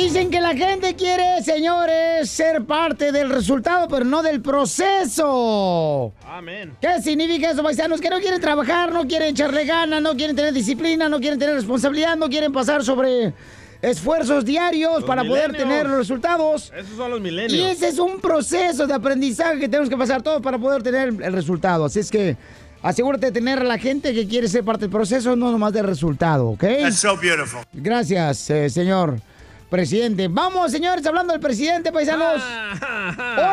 Dicen que la gente quiere, señores, ser parte del resultado, pero no del proceso. Amén. ¿Qué significa eso, paisanos? Que no quieren trabajar, no quieren echarle ganas, no quieren tener disciplina, no quieren tener responsabilidad, no quieren pasar sobre esfuerzos diarios Los para poder tener los resultados. Esos son los Y milenios. ese es un proceso de aprendizaje que tenemos que pasar todos para poder tener el resultado. Así es que asegúrate de tener a la gente que quiere ser parte del proceso, no nomás del resultado, ¿ok? That's so beautiful. Gracias, eh, señor presidente. Vamos, señores, hablando del presidente, paisanos.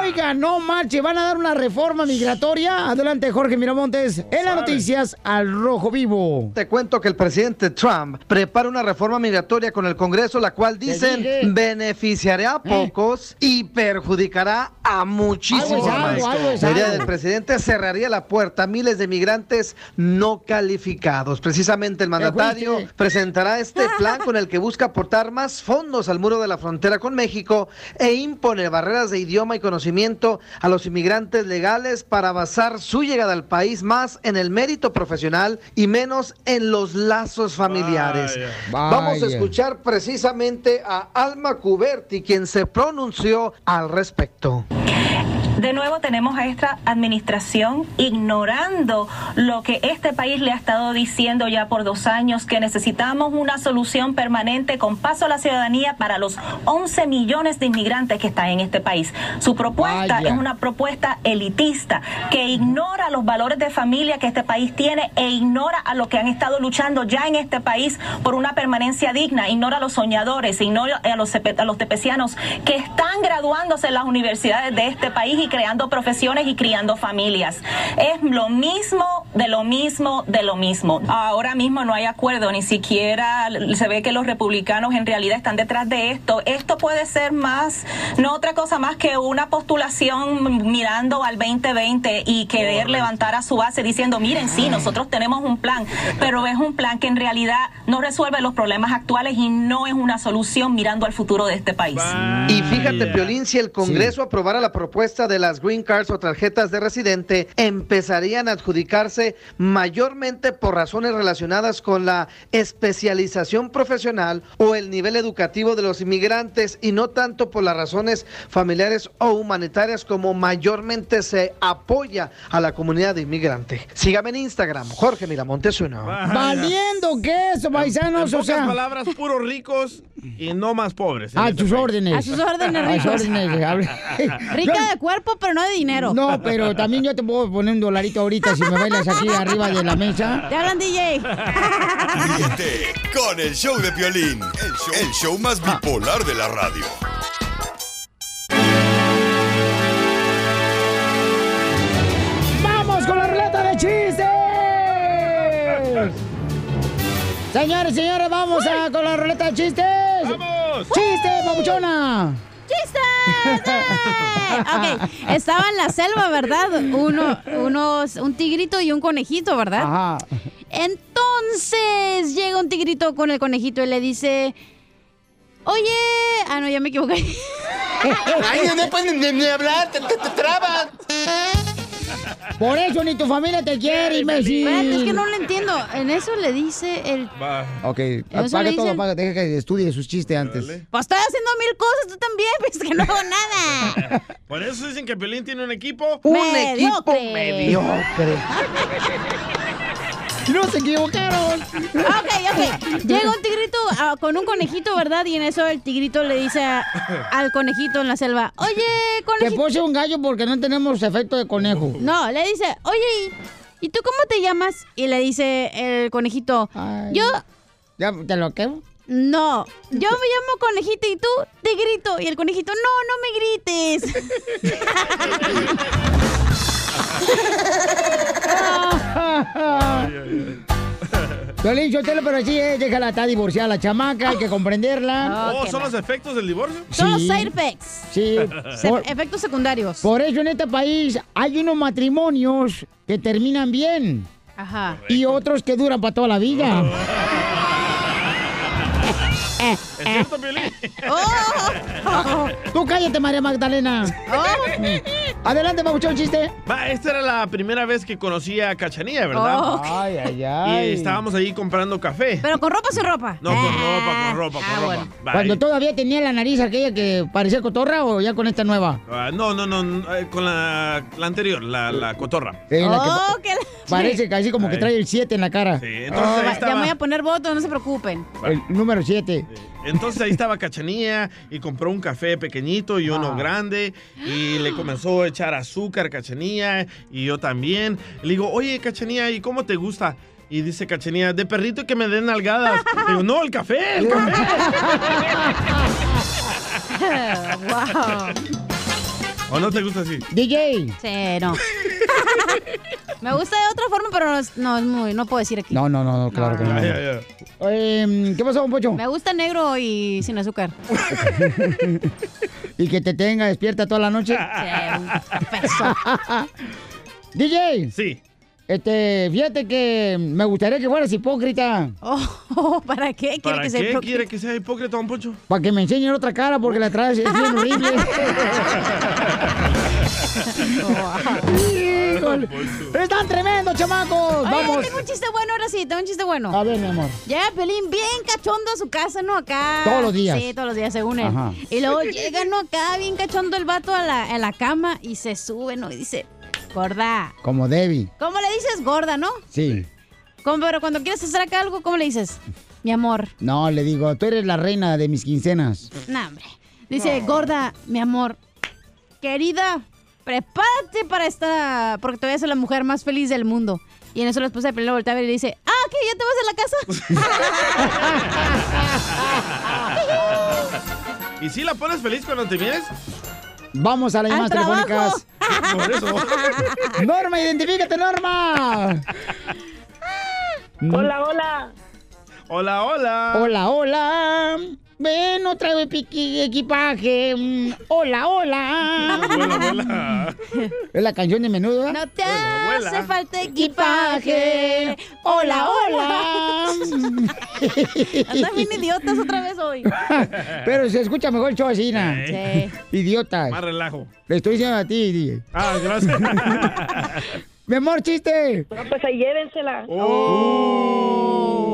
Oiga, no marche, van a dar una reforma migratoria. Adelante, Jorge Miramontes, en las noticias al rojo vivo. Te cuento que el presidente Trump prepara una reforma migratoria con el Congreso, la cual dicen beneficiará a pocos y perjudicará a muchísimos más. algo, algo es La idea del presidente cerraría la puerta a miles de migrantes no calificados. Precisamente el mandatario presentará este plan con el que busca aportar más fondos al muro de la frontera con México e impone barreras de idioma y conocimiento a los inmigrantes legales para basar su llegada al país más en el mérito profesional y menos en los lazos familiares. Vaya. Vamos a escuchar precisamente a Alma Cuberti, quien se pronunció al respecto. De nuevo tenemos a esta administración ignorando lo que este país le ha estado diciendo ya por dos años, que necesitamos una solución permanente con paso a la ciudadanía para los 11 millones de inmigrantes que están en este país. Su propuesta Vaya. es una propuesta elitista que ignora los valores de familia que este país tiene e ignora a los que han estado luchando ya en este país por una permanencia digna, ignora a los soñadores, ignora a los, a los tepecianos que están graduándose en las universidades de este país y creando profesiones y criando familias. Es lo mismo, de lo mismo, de lo mismo. Ahora mismo no hay acuerdo, ni siquiera se ve que los republicanos en realidad están detrás de esto. Esto puede ser más, no otra cosa más que una postulación mirando al 2020 y querer levantar a su base diciendo, miren, sí, nosotros tenemos un plan, pero es un plan que en realidad no resuelve los problemas actuales y no es una solución mirando al futuro de este país. Y fíjate. Piolín, si el Congreso aprobara la propuesta de las green cards o tarjetas de residente, empezarían a adjudicarse mayormente por razones relacionadas con la especialización profesional o el nivel educativo de los inmigrantes y no tanto por las razones familiares o humanitarias como mayormente se apoya a la comunidad de inmigrante. Sígame en Instagram, Jorge Miramontes uno. Valiendo queso, En paisanos, o pocas sea. palabras, puros ricos y no más pobres. en A país. órdenes. A sus órdenes, A sus ricos. órdenes. Rica de cuerpo, pero no de dinero. No, pero también yo te puedo poner un dolarito ahorita si me bailas aquí arriba de la mesa. Te hablan, DJ. Ríete con el show de Piolín, el show, el show más bipolar de la radio. ¡Vamos con la ruleta de chistes! Señores, señores, vamos a, con la ruleta de chistes. ¡Vamos! ¡Chiste, papuchona! ¡Chistes! Ok, estaba en la selva, ¿verdad? Uno, unos, un tigrito y un conejito, ¿verdad? Ajá. Entonces llega un tigrito con el conejito y le dice, oye, ah, no, ya me equivoqué. Ay, no pueden ni, hablar, te, trabas. Por eso ni tu familia te quiere, imbécil. Espérate, es que no lo entiendo. En eso le dice el... Va. Ok, apaga todo, apaga, deja que estudie sus chistes antes. Dale. Pues estoy haciendo mil cosas, tú también, pues que no hago nada. Por eso dicen que Piolín tiene un equipo. Un Mediocre. equipo mediocre. ¡No se equivocaron! Ok, ok. Llega un tigrito ah, con un conejito, ¿verdad? Y en eso el tigrito le dice a- al conejito en la selva, oye, Te conejito. puse un gallo porque no tenemos efecto de conejo. No, le dice, oye, ¿y tú cómo te llamas? Y le dice el conejito, Ay. yo, ¿Ya te lo quedo? no, yo me llamo conejito y tú te grito. Y el conejito, no, no me grites. Violín, Sotelo, pero sí, eh, déjala, está divorciada la chamaca, hay que comprenderla. Oh, ¿son los efectos del divorcio? Son los Sí. side effects. Sí, Se- por, efectos secundarios. por eso en este país hay unos matrimonios que terminan bien Ajá. y otros que duran para toda la vida. ¿Es cierto, Piolín? Oh. Tú cállate, María Magdalena. Adelante, Pabuchón, chiste. Va, esta era la primera vez que conocí a Cachanilla, ¿verdad? Oh. Ay, ay, Y ay. estábamos ahí comprando café. Pero con ropa o sin ropa. No, con Ah. ropa, con ropa, con Ah, ropa. bueno. Va, Cuando y- todavía tenía la nariz aquella que parecía cotorra o ya con esta nueva. Ah, no, no, no, eh, con la, la anterior, la, la cotorra. Eh, la que Oh, qué la- parece casi como que trae el 7 en la cara. Sí, Oh, entonces ahí estaba. ya me voy a poner votos, no se preocupen. El número 7. Entonces ahí estaba Cachanilla y compró un café pequeñito y uno grande y le comenzó a echar azúcar a Cachanilla y yo también. Le digo, oye Cachanilla, ¿y cómo te gusta? Y dice Cachanilla, de perrito y que me den nalgadas. Digo, no, el café, el café. wow. ¿O no te gusta así? DJ. Sí, no. Me gusta de otra forma, pero no es, no es muy, no puedo decir aquí. No, no, no, no, claro que no. Ya, ya. Eh, ¿Qué pasó, don Pocho? Me gusta negro y sin azúcar. Y que te tenga despierta toda la noche. Sí, un cafezo. DJ, Sí. este, fíjate que me gustaría que fueras hipócrita. Oh, ¿Para qué? ¿Quiere ¿Para que sea qué hipócrita? quiere que sea hipócrita, don Poncho? Para que me enseñen otra cara porque la traes es bien horrible. Híjole. Están tremendos, chamacos. Oye, Vamos. tengo un chiste bueno, ahora sí, tengo un chiste bueno. A ver, mi amor. Llega Pelín bien cachondo a su casa, ¿no? Acá. Todos los días. Sí, todos los días, según él. Ajá. Y luego llega, ¿no? Acá bien cachondo el vato a la, a la cama y se sube, ¿no? Y dice, gorda. Como Debbie. ¿Cómo le dices gorda, no? Sí. ¿Cómo, pero cuando quieres hacer acá algo, ¿cómo le dices? Mi amor. No, le digo, tú eres la reina de mis quincenas. No, hombre. Dice, gorda, mi amor. Querida, prepárate para esta. Porque te voy a ser la mujer más feliz del mundo. Y en eso la esposa de Pelín lo voltea a ver y le dice, ah, ¿qué? ¿Ya te vas a la casa? ¿Y si la pones feliz cuando te vienes? Vamos a las llamadas telefónicas. Por eso. Norma, identifícate, Norma. Hola, hola. Hola, hola. Hola, hola. Ven, no traigo equipaje. Mm, Hola, hola. Hola, hola. Es la canción de menudo. No te Hola, abuela. hace falta equipaje. Hola, hola. Andan bien idiotas otra vez hoy. Pero se escucha mejor el show así, ¿no? Sí. Idiotas. Más relajo. Le estoy diciendo a ti, DJ. Ah, gracias. Mi amor, chiste. No, pues ahí llévensela. Jerry.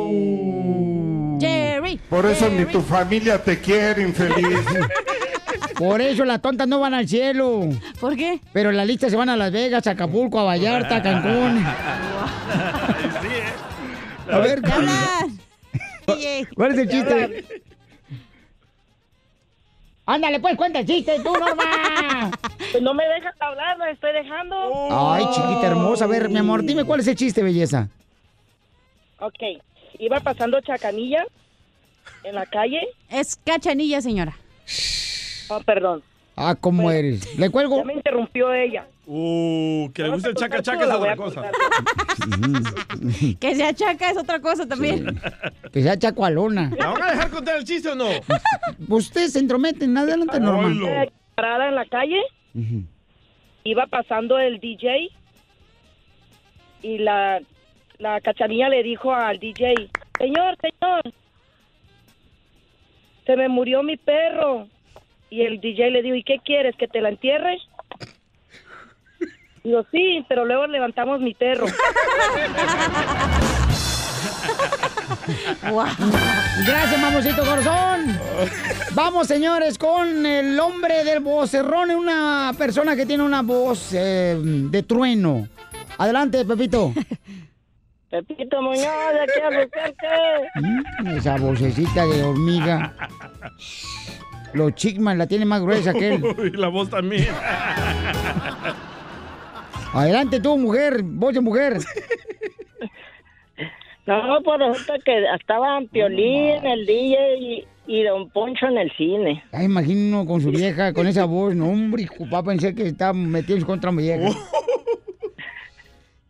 Por eso ni tu familia te quiere, infeliz. Por eso las tontas no van al cielo. ¿Por qué? Pero las listas se van a Las Vegas, a Acapulco, a Vallarta, a Cancún. sí, ¿eh? A ver. DJ. ¿cuál es el chiste? Ándale, pues, cuenta el chiste, tú, Norma. Pues no me dejas hablar, la estoy dejando. Ay, chiquita hermosa. A ver, mi amor, dime cuál es el chiste, belleza. Ok. Iba pasando Chacanilla en la calle. Es cachanilla, señora. Oh, perdón. Ah, ¿cómo eres? ¿Le cuelgo? Ya me interrumpió ella. Uh, que le gusta el chaca chaca es otra cosa. Que se achaca es otra cosa también. Que sea chacualona. ¿La van a dejar contar el chiste o no? Ustedes se entrometen. Adelante, Norma. Oilo. Eh, Parada en la calle. Iba pasando el DJ. Y la, la cachanilla le dijo al DJ, señor, señor, se me murió mi perro. Y el DJ le dijo, ¿y qué quieres? ¿Que te la entierre? Digo, sí, pero luego levantamos mi perro. Wow. Gracias, mamosito corazón. Vamos, señores, con el hombre del vocerrón, una persona que tiene una voz eh, de trueno. Adelante, Pepito. Pepito Muñoz, de aquí a. Mm, Esa vocecita de hormiga. Los chicmas la tiene más gruesa que él. Uy, la voz también. Adelante tú, mujer, voz de mujer. No, pues resulta que estaban Piolín, el DJ y, y Don Poncho en el cine. Ay, imagino con su vieja, con esa voz, no, hombre, papá, pensé que está metido contra mi vieja.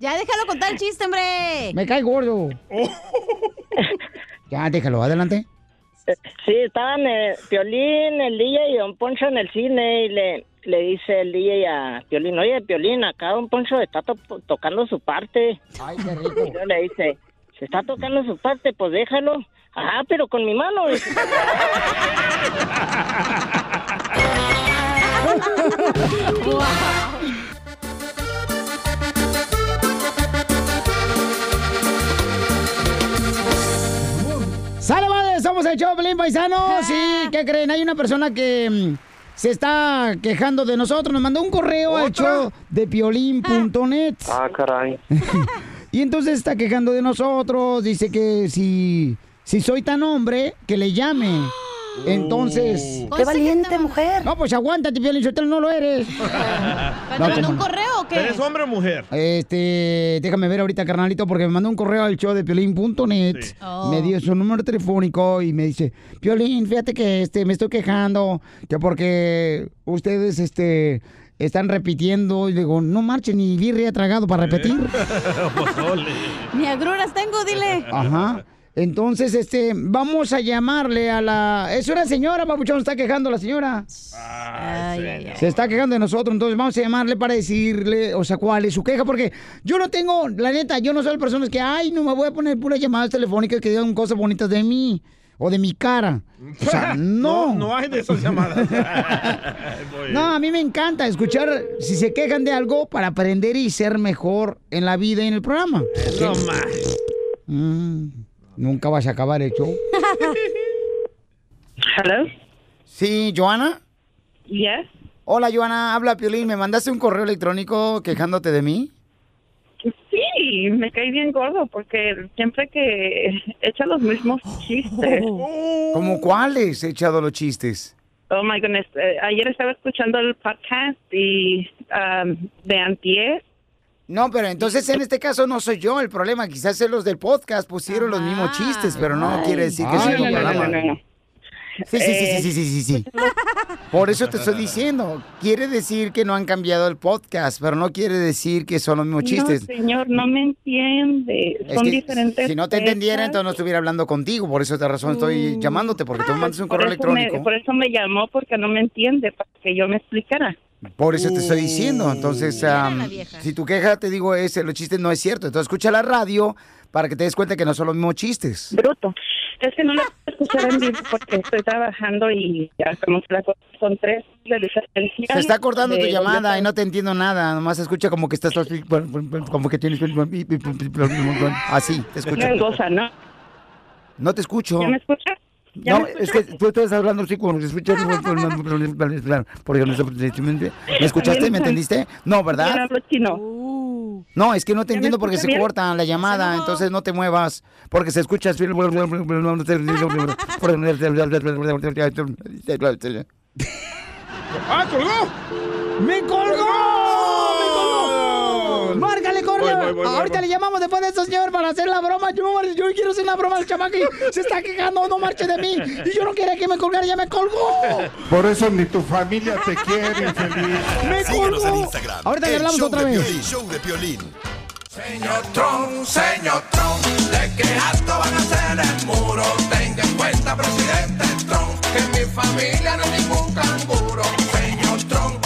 Ya déjalo contar el chiste, hombre. Me cae gordo. ya, déjalo, adelante. Sí, estaban eh, Piolín, el DJ y Don Poncho en el cine y le, le dice el DJ a Piolín, oye, Piolín, acá Don Poncho está to- tocando su parte. Ay, qué rico. Y le dice, se está tocando su parte, pues déjalo. Ajá, pero con mi mano. ¡Sale, vale! Somos el show, Pelín Paisano. Sí, ¿qué creen? Hay una persona que mm, se está quejando de nosotros. Nos mandó un correo al show de piolín.net. Ah, caray. Y entonces está quejando de nosotros. Dice que si, si soy tan hombre, que le llame. Entonces. ¡Qué valiente mujer! No, pues aguántate, Piolín, Sotelo, no lo eres. ¿Te No, mandó ¿cómo un no? correo o qué? ¿Eres hombre o mujer? Este, déjame ver ahorita, carnalito, porque me mandó un correo al show de piolín.net. Oh. Me dio su número telefónico y me dice, Piolín, fíjate que este, me estoy quejando, que porque ustedes, este, están repitiendo. Y digo, no marchen, ni birria tragado para repetir. Pozole. Ni agruras tengo, dile. Ajá. Entonces, este, vamos a llamarle a la... Es una señora, papuchón, está quejando la señora. Ay, ay, ay. Se está quejando de nosotros, entonces vamos a llamarle para decirle, o sea, cuál es su queja, porque yo no tengo, la neta, yo no soy personas que, ay, no me voy a poner puras llamadas telefónicas que digan cosas bonitas de mí o de mi cara. O sea, no. No, no hay de esas llamadas. No, a mí me encanta escuchar si se quejan de algo para aprender y ser mejor en la vida y en el programa. No más. Mm, nunca vas a acabar el show. Hello. Sí, Joana. Yes. Hola, Joana, habla Piolín. ¿Me mandaste un correo electrónico quejándote de mí? Sí, me cae bien gordo porque siempre que echa los mismos chistes. ¿Cómo cuáles he echado los chistes? Oh my goodness. Eh, ayer estaba escuchando el podcast y um, de Antier. No, pero entonces en este caso no soy yo el problema. Quizás es los del podcast pusieron los mismos chistes, pero no quiere decir que Ay, sea tu no, no, programa. no, no, no. Sí, sí, sí, Eh, sí, sí, sí, sí, sí. Por eso te estoy diciendo. Quiere decir que no han cambiado el podcast, pero no quiere decir que son los mismos chistes. No, señor, no me entiende. Es Son que diferentes. si no te entendiera, entonces no estuviera hablando contigo. Por eso de razón estoy llamándote, porque tú me mandas un Por correo me- electrónico. por eso me llamó, porque no me entiende, para que yo me explicara. Por eso te estoy diciendo. Entonces, si tu queja, te digo, es, los chistes no es cierto. Entonces, escucha la radio para que te des cuenta que no son los mismos chistes. Bruto. Es que no la puedo escuchar en vivo porque estoy trabajando y ya cosa son tres de diferencia. Se está cortando tu llamada y no te entiendo nada. Nomás se escucha como que estás como que tienes así, te escucho. ¿no? No te escucho. ¿Ya me escucha? ¿Ya No, me es que tú estás hablando así como se escucha. Porque no ¿Me escuchaste? ¿Me entendiste? No, Yo ¿verdad? hablo chino. No, es que no te ¿Ya me entiendo porque se corta la llamada, entonces no te muevas, porque se escucha. ¡Ah, colgó! ¡Me colgó! ¡Me colgó! ¡Márcale, corre! Voy, voy, voy, Ahorita voy. le llamamos después de eso, señor, para hacer la broma. Yo, yo quiero hacer la broma al chamaco y se está quejando, no marche de mí. Y yo no quería que me colgara, ya me colgó. Por eso ni tu familia te quiere, infeliz. ¡Me Síguenos en colgó! Instagram. Ahorita le hablamos show otra de vez. Piolín, show de Piolín. Señor Trump, señor Trump, ¿de qué acto van a hacer el muro? Tenga en cuenta, presidente Trump, que mi familia no es ningún canguro. Señor Trump,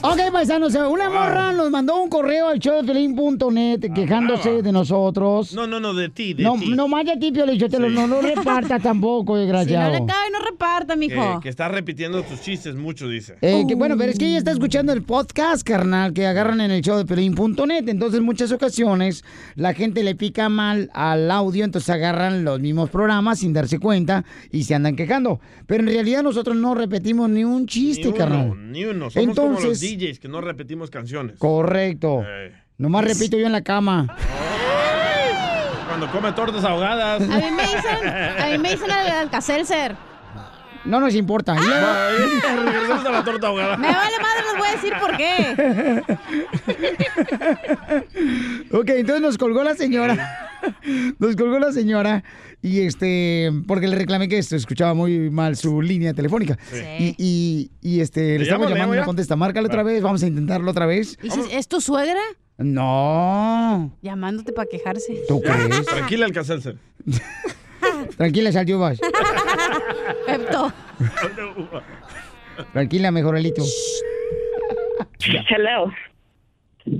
Ok, paisanos, una morra nos mandó un correo al showdefelín.net quejándose de nosotros. No, no, no, de ti, de No, ti. no más de ti, Pio Lichotelo, no lo repartas tampoco, Si no desgraciado. le cabe, no reparta, Que, mijo. que está repitiendo tus chistes mucho, dice. Eh, que, bueno, pero es que ella está escuchando el podcast, carnal, que agarran en el show de Pelín.net. Entonces, en muchas ocasiones, la gente le pica mal al audio, entonces agarran los mismos programas sin darse cuenta y se andan quejando. Pero en realidad nosotros no repetimos ni un chiste, Ni uno, carnal. ni uno. Somos como los Entonces- DJs que no repetimos canciones. Correcto. Eh. Nomás repito yo en la cama. Cuando come tortas ahogadas. A mí me dicen, a mí me dicen el Alcacelser. No nos importa. Y luego- Regresamos a la torta ahogada. Me vale madre, les voy a decir por qué. ok, entonces nos colgó la señora. Nos colgó la señora. Y este, porque le reclamé que esto escuchaba muy mal su línea telefónica. Y, y, y, este, le ¿Le estamos llamando y no contesta. Márcale otra vez, vamos a intentarlo otra vez. ¿Y si es tu suegra? No. Llamándote para quejarse. ¿Tú crees? Tranquila, el Caselser. Tranquila, Saldivas. Pepto. Tranquila, mejoralito. Hello.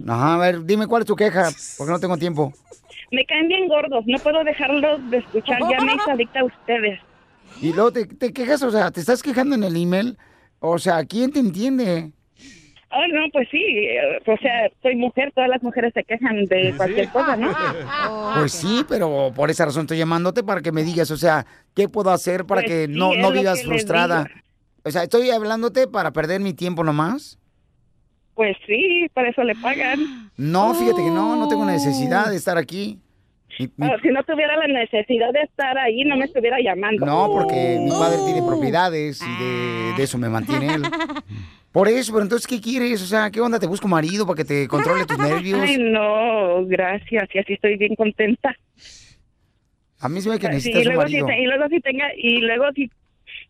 Ajá, a ver, dime cuál es tu queja, porque no tengo tiempo. Me caen bien gordos, no puedo dejarlos de escuchar, ya me hice adicta a ustedes. Y luego te, te quejas, o sea, te estás quejando en el email. O sea, ¿quién te entiende? Ah, no, pues sí, eh, o sea, soy mujer, todas las mujeres se quejan de cualquier cosa, ¿no? Pues sí, pero por esa razón estoy llamándote para que me digas, o sea, ¿qué puedo hacer para Pues que sí, no, no vivas frustrada? O sea, estoy hablándote para perder mi tiempo nomás. Pues sí, para eso le pagan. No, fíjate que no, no tengo necesidad de estar aquí. Mi- mi- Ah, si no tuviera la necesidad de estar ahí, no me estuviera llamando. no, porque mi padre tiene propiedades y de, de eso me mantiene él. Por eso, pero entonces, ¿qué quieres? O sea, ¿qué onda? ¿Te busco marido para que te controle tus nervios? Ay, no, gracias, y así estoy bien contenta. A mí se me que Sí, necesitas y un luego si, marido. y luego si tenga, y luego si,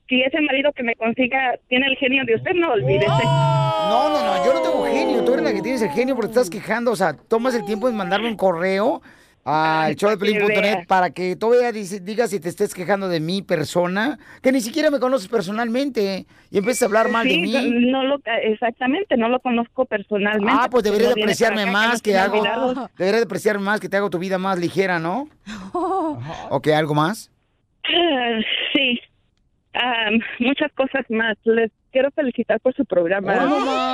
si ese marido que me consiga tiene el genio de usted, no olvídese. No, no, no, yo no tengo genio. Tú eres la que tienes el genio porque te estás quejando. O sea, tomas el tiempo de mandarme un correo al show de para que Pelín.net vea. para que todavía digas si te estés quejando de mi persona, que ni siquiera me conoces personalmente y empieces a hablar mal de Sí, mí. No lo, exactamente, no lo conozco personalmente. Ah, pues deberías No de apreciarme acá, más que tiene hago. olvidados. Deberías de apreciarme más que te hago tu vida más ligera, ¿no? ¿O que algo más? Ah, Sí, Ah, muchas cosas más. Les quiero felicitar por su programa.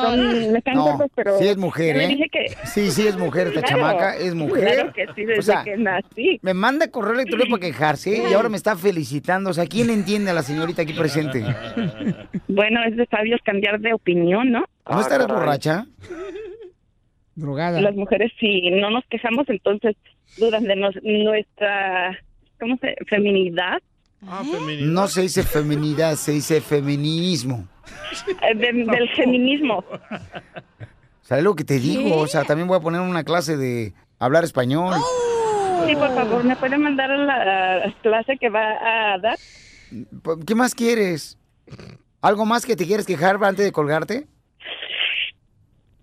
Son- me caen No, pero sí es mujer, ¿eh? dije que Sí, sí es mujer esta Claro, chamaca, es mujer. Claro que sí, desde o sea, que nací. me manda correo electrónico para quejarse y ahora me está felicitando. O sea, ¿quién entiende a la señorita aquí presente? Bueno, es de sabios cambiar de opinión, ¿no? ¿No estarás borracha? Drogada. Las mujeres, si no nos quejamos, entonces dudan de nos- nuestra, ¿cómo se? Feminidad. No se dice feminidad, se dice feminismo. Eh, de- Del feminismo. ¿Sabes lo que te digo? O sea, también voy a poner una clase de hablar español. Sí, por favor, ¿me puede mandar a la clase que va a dar? ¿Qué más quieres? ¿Algo más que te quieres quejar antes de colgarte?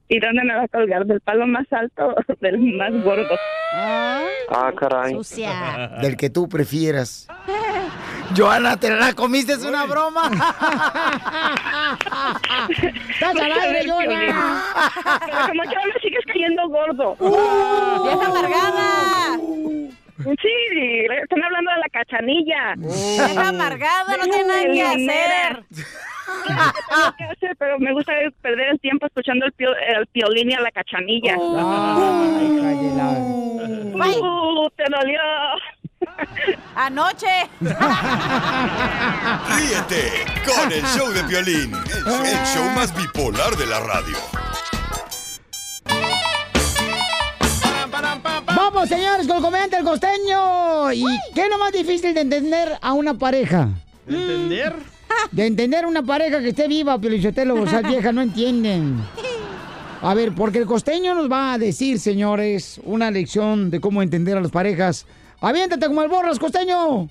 ¿Y dónde me va a colgar? ¿Del palo más alto o del más gordo? Ah, caray. Sucia. Del que tú prefieras. Joana, te la comiste, es una broma. ¡Estás al aire, Joana! Pero como que ahora sigues cayendo gordo. ¡Vieja amargada! Sí, están hablando de la cachanilla. Vieja amargada, no tiene nada que hacer. Tengo que hacer, pero me gusta perder el tiempo escuchando el, pio- el piolín y a la cachanilla. Uh, ¡Te dolió! Anoche. Ríete con el show de violín, el, el show más bipolar de la radio. Vamos, señores, con el comediante el costeño. ¿Y qué es lo más difícil de entender a una pareja? ¿De entender? De entender una pareja que esté viva, Piolichotelo, o sea, vieja, no entienden. A ver, porque el costeño nos va a decir, señores, una lección de cómo entender a las parejas. Aviéntate como el borras, costeño.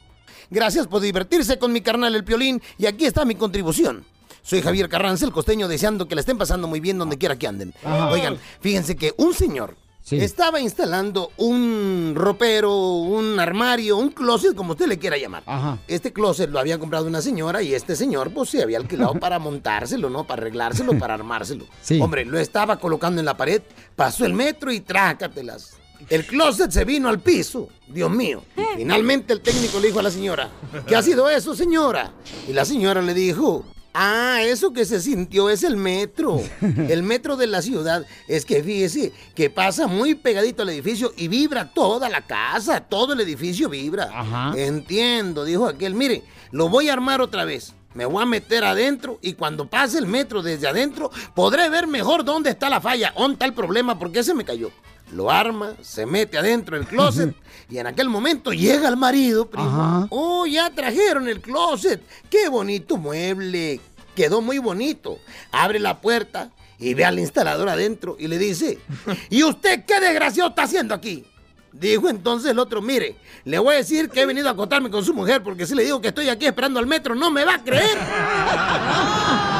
Gracias por divertirse con mi carnal el Piolín y aquí está mi contribución. Soy Javier Carranza, el costeño, deseando que la estén pasando muy bien donde quiera que anden. Ajá. Oigan, fíjense que un señor estaba instalando un ropero, un armario, un closet, como usted le quiera llamar. Este closet lo había comprado una señora y este señor pues se había alquilado para montárselo, ¿no? Para arreglárselo, para armárselo. Sí. Hombre, lo estaba colocando en la pared, pasó el metro y trácatelas. El closet se vino al piso. Dios mío. Y finalmente el técnico le dijo a la señora, ¿qué ha sido eso, señora? Y la señora le dijo, ah, eso que se sintió es el metro. El metro de la ciudad. Es que fíjese que pasa muy pegadito al edificio y vibra toda la casa, todo el edificio vibra. Entiendo, dijo aquel. Mire, lo voy a armar otra vez. Me voy a meter adentro y cuando pase el metro desde adentro podré ver mejor dónde está la falla, dónde está el problema, porque se me cayó. Lo arma, se mete adentro del closet y en aquel momento llega el marido, primo. Oh, ya trajeron el closet. Qué bonito mueble. Quedó muy bonito. Abre la puerta y ve al instalador adentro y le dice, ¿y usted qué desgraciado está haciendo aquí? Dijo entonces el otro, mire, le voy a decir que he venido a acotarme con su mujer porque si le digo que estoy aquí esperando al metro, no me va a creer.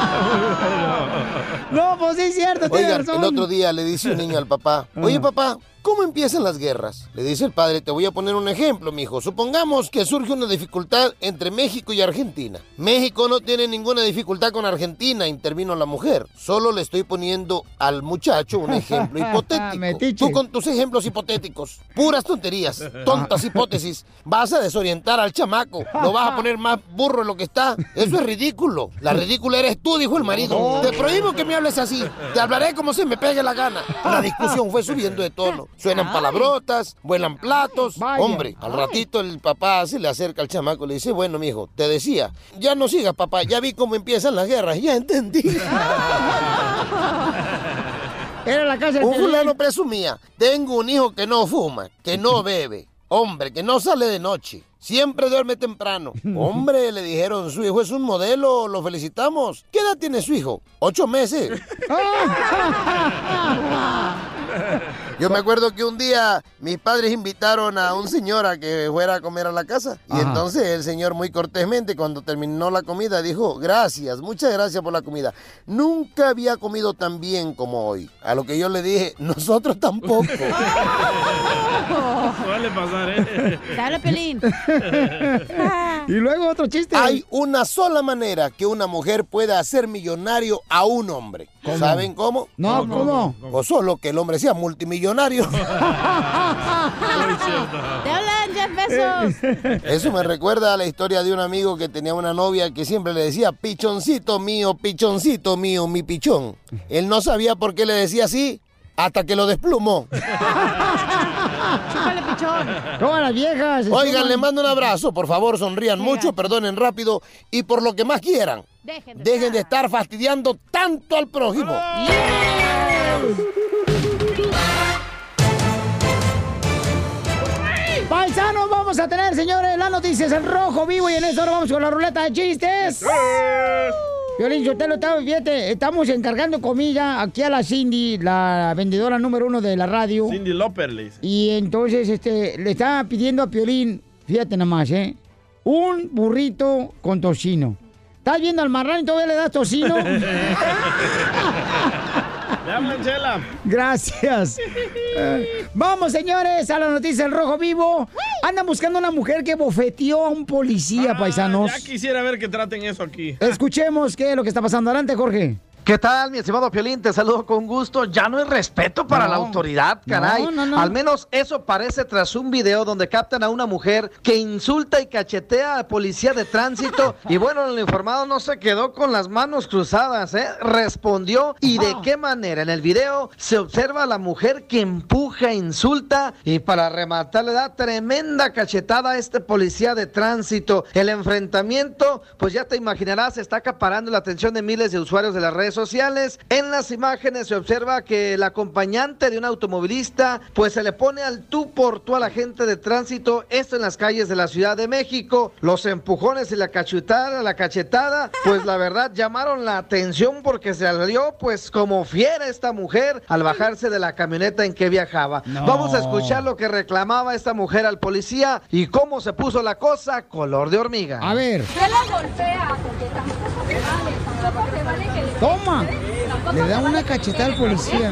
No, pues sí es cierto, Oigan, razón. el otro día le dice un niño al papá, oye papá, ¿cómo empiezan las guerras? Le dice el padre, te voy a poner un ejemplo, mijo. Supongamos que surge una dificultad entre México y Argentina. México no tiene ninguna dificultad con Argentina, intervino la mujer. Solo le estoy poniendo al muchacho un ejemplo hipotético. Tú con tus ejemplos hipotéticos, puras tonterías, tontas hipótesis, vas a desorientar al chamaco. Lo vas a poner más burro de lo que está. Eso es ridículo. La ridícula eres tú, dijo el marido. Te prohíbo que me hables así. Te hablaré como se me pegue la gana. La discusión fue subiendo de tono. Suenan palabrotas, vuelan platos. Hombre, al ratito el papá se le acerca al chamaco y le dice, bueno, mijo, te decía, ya no sigas, papá, ya vi cómo empiezan las guerras, ya entendí. Era la casa Un fulano presumía, tengo un hijo que no fuma, que no bebe, hombre, que no sale de noche, siempre duerme temprano. Hombre, le dijeron, su hijo es un modelo, lo felicitamos. ¿Qué edad tiene su hijo? Ocho meses. Yo me acuerdo que un día mis padres invitaron a un señor a que fuera a comer a la casa. Y Ajá. entonces el señor muy cortésmente cuando terminó la comida dijo, gracias, muchas gracias por la comida. Nunca había comido tan bien como hoy. A lo que yo le dije, nosotros tampoco. Suele pasar, ¿eh? Dale, Pelín. y luego otro chiste. Hay una sola manera que una mujer pueda hacer millonario a un hombre. ¿Cómo? ¿Saben cómo? No, ¿cómo? O solo que el hombre sea multimillonario. Te hablan, Jeff Bezos. Eso me recuerda a la historia de un amigo que tenía una novia que siempre le decía, pichoncito mío, pichoncito mío, mi pichón. Él no sabía por qué le decía así hasta que lo desplumó. Chúpale, pichón. Todas las viejas. Oigan, le mando un abrazo, por favor, sonrían mucho, perdonen rápido y por lo que más quieran. Dejen de estar fastidiando tanto al prójimo. Paisanos, vamos a tener, señores, las noticias en rojo vivo y en esto ahora vamos con la ruleta de chistes. Violín, yo te lo estaba, fíjate, estamos encargando comida aquí a la Cindy, la vendedora número uno de la radio. Cindy Lauper le dice. Y entonces este, le estaba pidiendo a Piolín, fíjate nomás, ¿eh? Un burrito con tocino. ¿Estás viendo al marrano y todavía le das tocino? ¿Le hablan, Chela? Gracias. Eh, Vamos, señores, a la noticia del Rojo Vivo. Andan buscando una mujer que bofeteó a un policía, paisanos. Ah, Ya quisiera ver que traten eso aquí. Escuchemos qué es lo que está pasando. Adelante, Jorge. ¿Qué tal, mi estimado Piolín? Te saludo con gusto. Ya no hay respeto para No. la autoridad, caray. No, no, no. Al menos eso parece tras un video donde captan a una mujer que insulta y cachetea al policía de tránsito. y bueno, el informado no se quedó con las manos cruzadas, ¿eh? Respondió. ¿Y de qué manera? En el video se observa a la mujer que empuja, insulta y para rematar le da tremenda cachetada a este policía de tránsito. El enfrentamiento, pues ya te imaginarás, está acaparando la atención de miles de usuarios de las redes sociales. En las imágenes se observa que el acompañante de un automovilista, pues se le pone al tú por tú a la gente de tránsito, esto en las calles de la Ciudad de México. Los empujones y la cachetada, la cachetada, pues la verdad llamaron la atención porque se salió pues como fiera esta mujer al bajarse de la camioneta en que viajaba. Vamos a escuchar lo que reclamaba esta mujer al policía y cómo se puso la cosa color de hormiga. A ver. ¿Qué la golpea? Porque vale que le... Toma. Le da una cachetada al policía.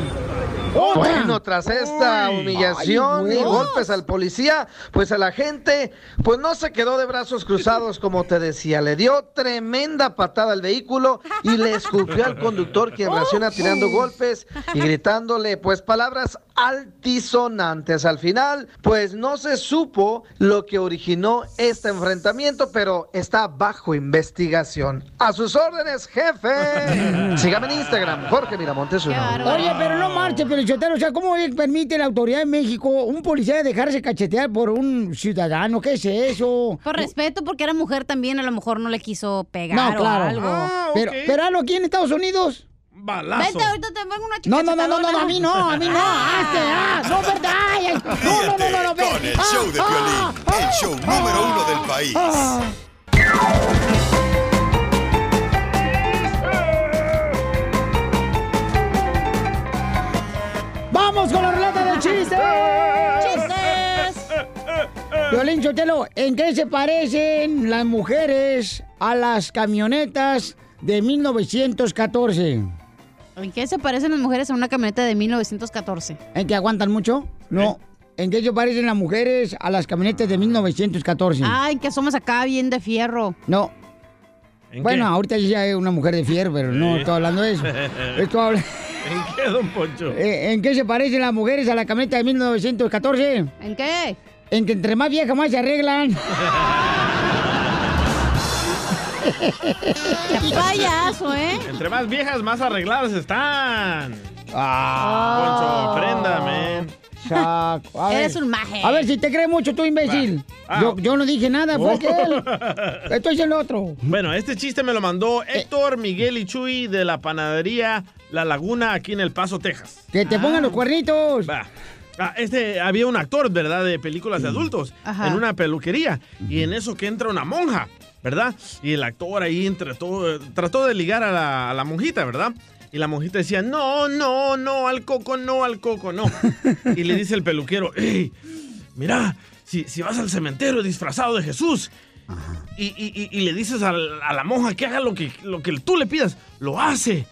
¡Otra! Bueno, tras esta Uy. humillación Ay, y golpes al policía, pues a la gente, pues no se quedó de brazos cruzados, como te decía. Le dio tremenda patada al vehículo y le escupió al conductor, quien reacciona tirando golpes y gritándole, pues palabras altisonantes. Al final, pues no se supo lo que originó este enfrentamiento, pero está bajo investigación. A sus órdenes, jefe. Sígame en Instagram, Jorge Miramontes. Oye, pero no marche, Pelichotero. O sea, ¿cómo permite la autoridad de México un policía dejarse cachetear por un ciudadano? ¿Qué es eso? Por respeto, porque era mujer también, a lo mejor no le quiso pegar No, o claro. algo. pero, pero hazlo aquí en Estados Unidos. balazo. Vente, ahorita te pongo una chica No, no, no, no, no, no, a mí no, a mí no. Hazte, ah, no, verdad. Ay, ay, No, no, no, no, no, Con el show de Piolín, el show número uno del país. ¡Vamos con la ruleta de chistes! ¡Chistes! Violín Sotelo, ¿en qué se parecen las mujeres a las camionetas de 1914? ¿En qué se parecen las mujeres a una camioneta de 1914? ¿En que aguantan mucho? No. ¿En qué se parecen las mujeres a las camionetas de 1914? Ay, que somos acá bien de fierro. No. ¿En Bueno, qué? ahorita ya es una mujer de fierro, pero no Sí. estoy hablando de eso. Estoy habla- ¿En qué, don Poncho? Eh, ¿En qué se parecen las mujeres a la camioneta de 1914? ¿En qué? En que entre más viejas más se arreglan. ¡Qué payaso, eh! Entre más viejas, más arregladas están. Ah. Poncho, préndame. Saco. A ver. Eres un maje. A ver si te crees mucho tú, imbécil. Ah. Yo, yo no dije nada, fue Oh. aquel. Esto es el otro. Bueno, este chiste me lo mandó Héctor, Miguel y Chuy de la panadería La Laguna aquí en El Paso, Texas. Que te pongan los cuernitos. Va. Ah, este, había un actor, ¿verdad? De películas de adultos Ajá. en una peluquería. Y en eso que entra una monja, ¿verdad? Y el actor ahí entre todo, trató de ligar a la, a la monjita, ¿verdad? Y la monjita decía, no, no, no, al coco, no, al coco, no. y le dice el peluquero, hey, mira, si, si vas al cementerio disfrazado de Jesús y, y- y- y le dices a, la monja que haga lo que, lo que tú le pidas, lo hace.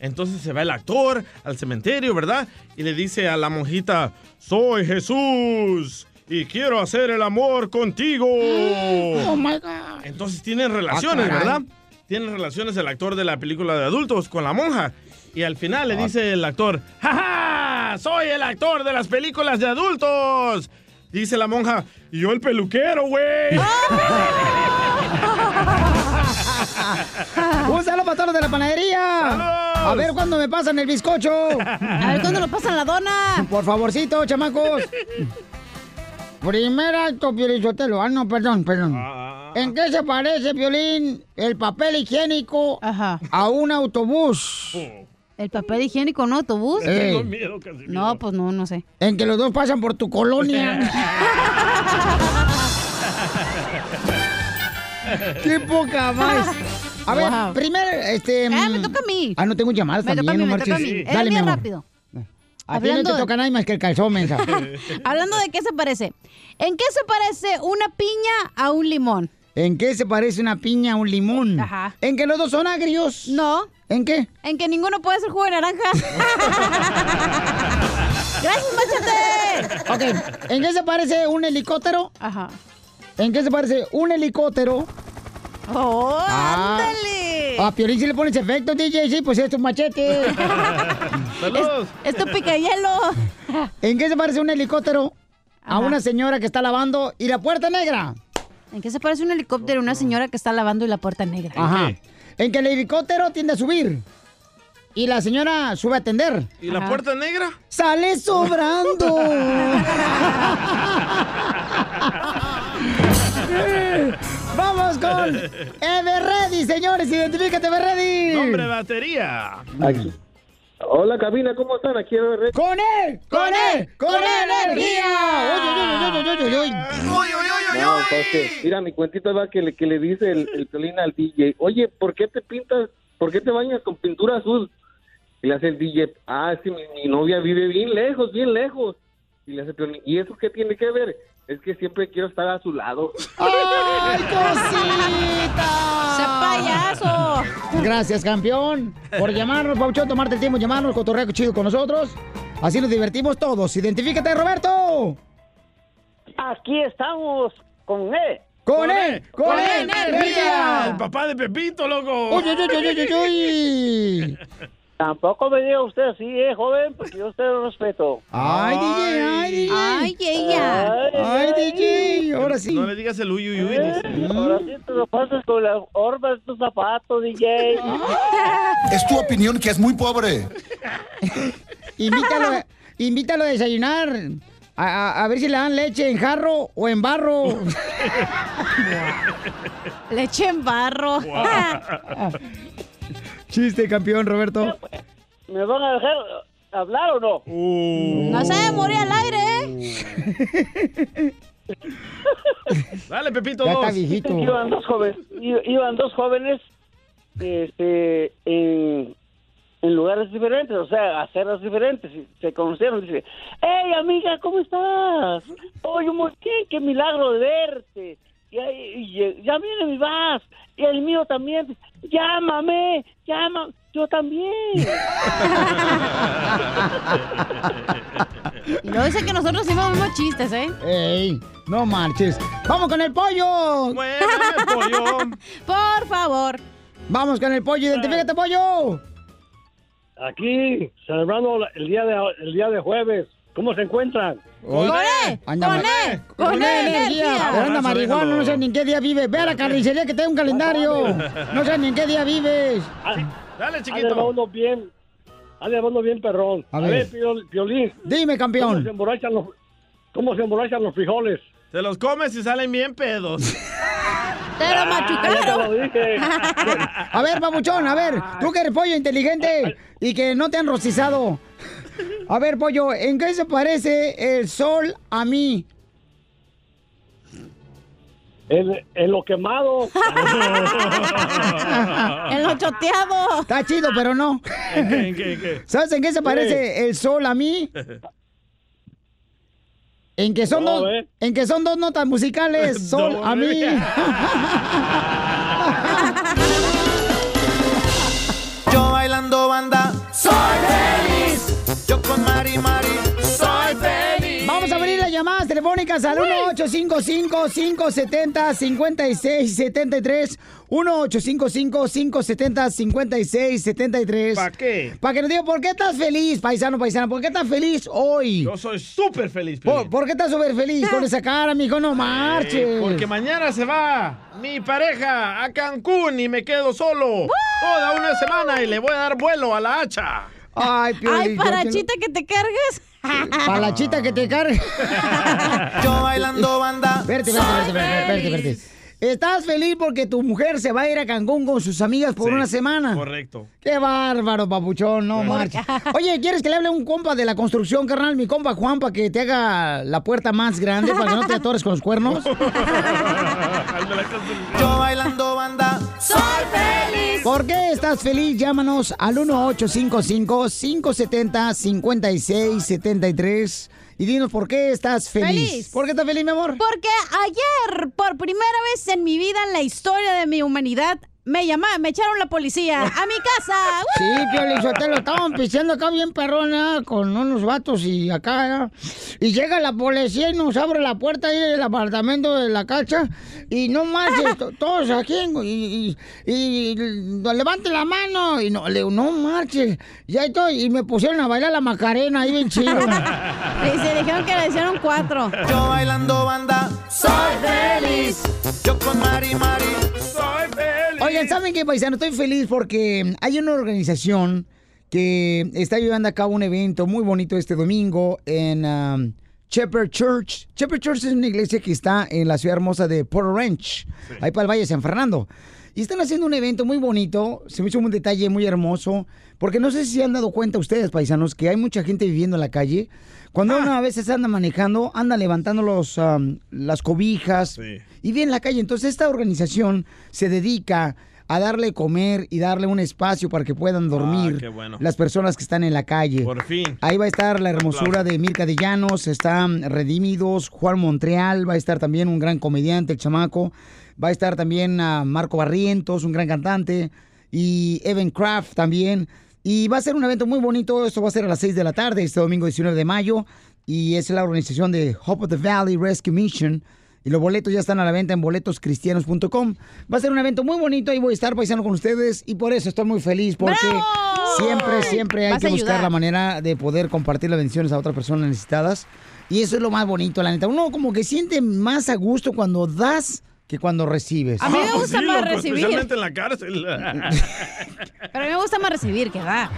Entonces se va el actor al cementerio, ¿verdad? Y le dice a la monjita, soy Jesús y quiero hacer el amor contigo. Oh my God. Entonces tienen relaciones, Ah. ¿verdad? Tienen relaciones el actor de la película de adultos con la monja. Y al final Ah. le dice el actor, ¡Ja, ja! Soy el actor de las películas de adultos. Dice la monja, y yo el peluquero, güey. Un saludo para todos los de la panadería. A ver cuándo me pasan el bizcocho. A ver cuándo lo pasan la dona. Por favorcito, chamacos. Primer acto, Piolín Sotelo. Ah, no, perdón, perdón. ¿En qué se parece, Piolín, el papel higiénico a un autobús? ¿El papel higiénico en autobús? Eh. Tengo miedo, casi. No, pues no, no sé. En que los dos pasan por tu colonia. ¡Qué poca más! A ver, Wow. primero, este... Ah, me mm, toca a mí. Ah, no tengo llamadas Me también, toca a mí, no me toca a mí. Dale, mi bien amor. rápido. A ti no te de- toca nada más que el calzón, mensa. Hablando de qué se parece. ¿En qué se parece una piña a un limón? ¿En qué se parece una piña a un limón? Ajá. ¿En que los dos son agrios? No. ¿En qué? En que ninguno puede ser jugo de naranja. ¡Gracias, machete! Ok, ¿en qué se parece un helicóptero? Ajá. ¿En qué se parece un helicóptero? ¡Oh, Ah. ándale! A Piolín sí le pones efecto, DJ, sí, pues es tu machete. ¡Saludos! Es tu picayelo. ¿En qué se parece un helicóptero? A una señora que está lavando y la puerta negra. ¿En qué se parece un helicóptero a una señora que está lavando y la puerta negra? Ajá. En que el helicóptero tiende a subir. Y la señora sube a atender. ¿Y la Ajá. puerta negra? ¡Sale sobrando! Vamos con Everready, señores. Identifícate, Everready. Nombre batería. Aquí. Hola, cabina, ¿cómo están? Aquí Red. ¡Con él! ¡Con él! ¡Con energía! ¡Uy, uy, uy, uy, uy, uy, uy! No, pues que, mira, mi cuentito va que le, que le dice el, el al DJ, oye, ¿por qué te pintas, por qué te bañas con pintura azul? Y le hace el DJ, ah, que mi, mi novia vive bien lejos, bien lejos. Y le hace Piolín, ¿y eso qué tiene que ver? Es que siempre quiero estar a su lado. ¡Ay, cosita! ¡Sé payaso! Gracias, campeón, por llamarnos, Pauchón, tomarte el tiempo, llamarnos, cotorreo chido con nosotros. Así nos divertimos todos. Identifícate, Roberto. Aquí estamos con E. ¡Con él! ¡Con El energía! papá de Pepito, loco. ¡Uy, uy, uy, uy, uy, uy! Tampoco me diga usted así, eh, joven, porque yo usted lo respeto. ¡Ay, DJ! ¡Ay, DJ! ¡Ay, ella! ¡Ay, DJ! Ahora sí. No le digas el uy, uy, uy. Eh, Ahora sí te lo pasas con la orba de tus zapatos, DJ. Es tu opinión que es muy pobre. Invítalo, invítalo a desayunar. A, a- a ver si le dan leche en jarro o en barro. Leche en barro. Chiste, campeón, Roberto. ¿Me van a dejar hablar o no? No se morir al aire, ¿eh? Dale, Pepito, Ya está dos. viejito. Iban dos jóvenes, iban dos jóvenes este, en, en lugares diferentes, o sea, aceras diferentes. y Se conocieron. Dice, hey, amiga, ¿cómo estás? Oye, muy bien, qué milagro de verte. Y, ahí- y ya viene mi vas. Y el mío también. Llámame, llama. Yo también. Y luego dice que nosotros hicimos los mismos chistes, ¿eh? ¡Ey! No marches. ¡Vamos con el pollo! pollo! Por favor. Vamos con el pollo. Identifícate, pollo. Aquí, celebrando el día de el día de jueves. ¿Cómo se encuentran? Hoy- Anda ma- con energía. Pero anda marihuana, no sé ni en qué día vives. Ve a la carnicería que te da un calendario. No sé ni en qué día vives. Dale, chiquito. uno bien, ande uno bien perrón. A ver. ver, Piol- Piolín. Dime, campeón. ¿Cómo se emborrachan los, cómo se emborrachan los frijoles? Te los comes y salen bien pedos. Te lo machucaron. A ver, papuchón, a ver, tú que eres pollo inteligente y que no te han rostizado. A ver, pollo, ¿en qué se parece el sol a mí? En, en lo quemado. En lo choteado. Está chido, pero no. ¿En qué, en qué, en qué? ¿Sabes en qué se parece el sol a mí? En que son No, dos, ¿eh? en que son dos notas musicales, sol No, a mí. telefónicas al 1-855-570-5673. 1-855-570-5673. ¿Para qué? Para que nos diga, ¿por qué estás feliz, paisano, paisano? ¿Por qué estás feliz hoy? Yo soy súper feliz. ¿Por, por qué estás súper feliz con esa cara, mijo? No marches. Eh, porque mañana se va mi pareja a Cancún y me quedo solo toda una semana y le voy a dar vuelo a la hacha. Ay, Ay, parachita que te cargues. Palachita que te cargue. Yo bailando banda. Espérate, espérate, espérate, espérate. Estás feliz porque tu mujer se va a ir a Cancún con sus amigas por Sí, una semana. Correcto. Qué bárbaro, papuchón, no marches. Oye, ¿quieres que le hable a un compa de la construcción, carnal? Mi compa Juan, para que te haga la puerta más grande, para que no te atores con los cuernos. Yo bailando. ¿Por qué estás feliz? Llámanos al 1855-570-5673 y dinos por qué estás feliz. Feliz. ¿Por qué estás feliz, mi amor? Porque ayer, por primera vez en mi vida, en la historia de mi humanidad, me llamaron, me echaron la policía a mi casa. Sí, Piolín Sotelo, estaban pisteando acá bien perrona con unos vatos y acá. Y llega la policía y nos abre la puerta ahí del apartamento de la cacha. Y no marches, to- todos aquí. Y, y, y levante la mano. Y no, le digo, no marches. Y ahí estoy. Y me pusieron a bailar la macarena ahí bien chido. Y se dijeron que le hicieron cuatro. Yo bailando banda, soy feliz. Yo con Mari Mari, soy feliz. Oigan, ¿saben qué, paisano? Estoy feliz porque hay una organización que está llevando a cabo un evento muy bonito este domingo en um, Shepherd Church. Shepherd Church es una iglesia que está en la ciudad hermosa de Port Ranch, ahí para el Valle de San Fernando. Y están haciendo un evento muy bonito, se me hizo un detalle muy hermoso, porque no sé si han dado cuenta ustedes, paisanos, que hay mucha gente viviendo en la calle. Cuando uno a veces anda manejando, anda levantando los, um, las cobijas y vive en la calle. Entonces esta organización se dedica a darle comer y darle un espacio para que puedan dormir Ah, bueno. las personas que están en la calle. Por fin. Ahí va a estar la hermosura de Mirka de Llanos, están Redimidos, Juan Montreal, va a estar también un gran comediante, el chamaco, va a estar también a Marco Barrientos, un gran cantante, y Evan Kraft también. Y va a ser un evento muy bonito, esto va a ser a las 6 de la tarde, este domingo 19 de mayo, y es la organización de Hope of the Valley Rescue Mission. Y los boletos ya están a la venta en boletoscristianos.com. Va a ser un evento muy bonito, ahí voy a estar paisano con ustedes, y por eso estoy muy feliz, porque siempre, siempre hay que buscar la manera de poder compartir las bendiciones a otras personas necesitadas. Y eso es lo más bonito, la neta. Uno como que siente más a gusto cuando das que cuando recibes. A mí me ah, pues gusta más pues, recibir. Especialmente en la cárcel. Pero a mí me gusta más recibir que dar.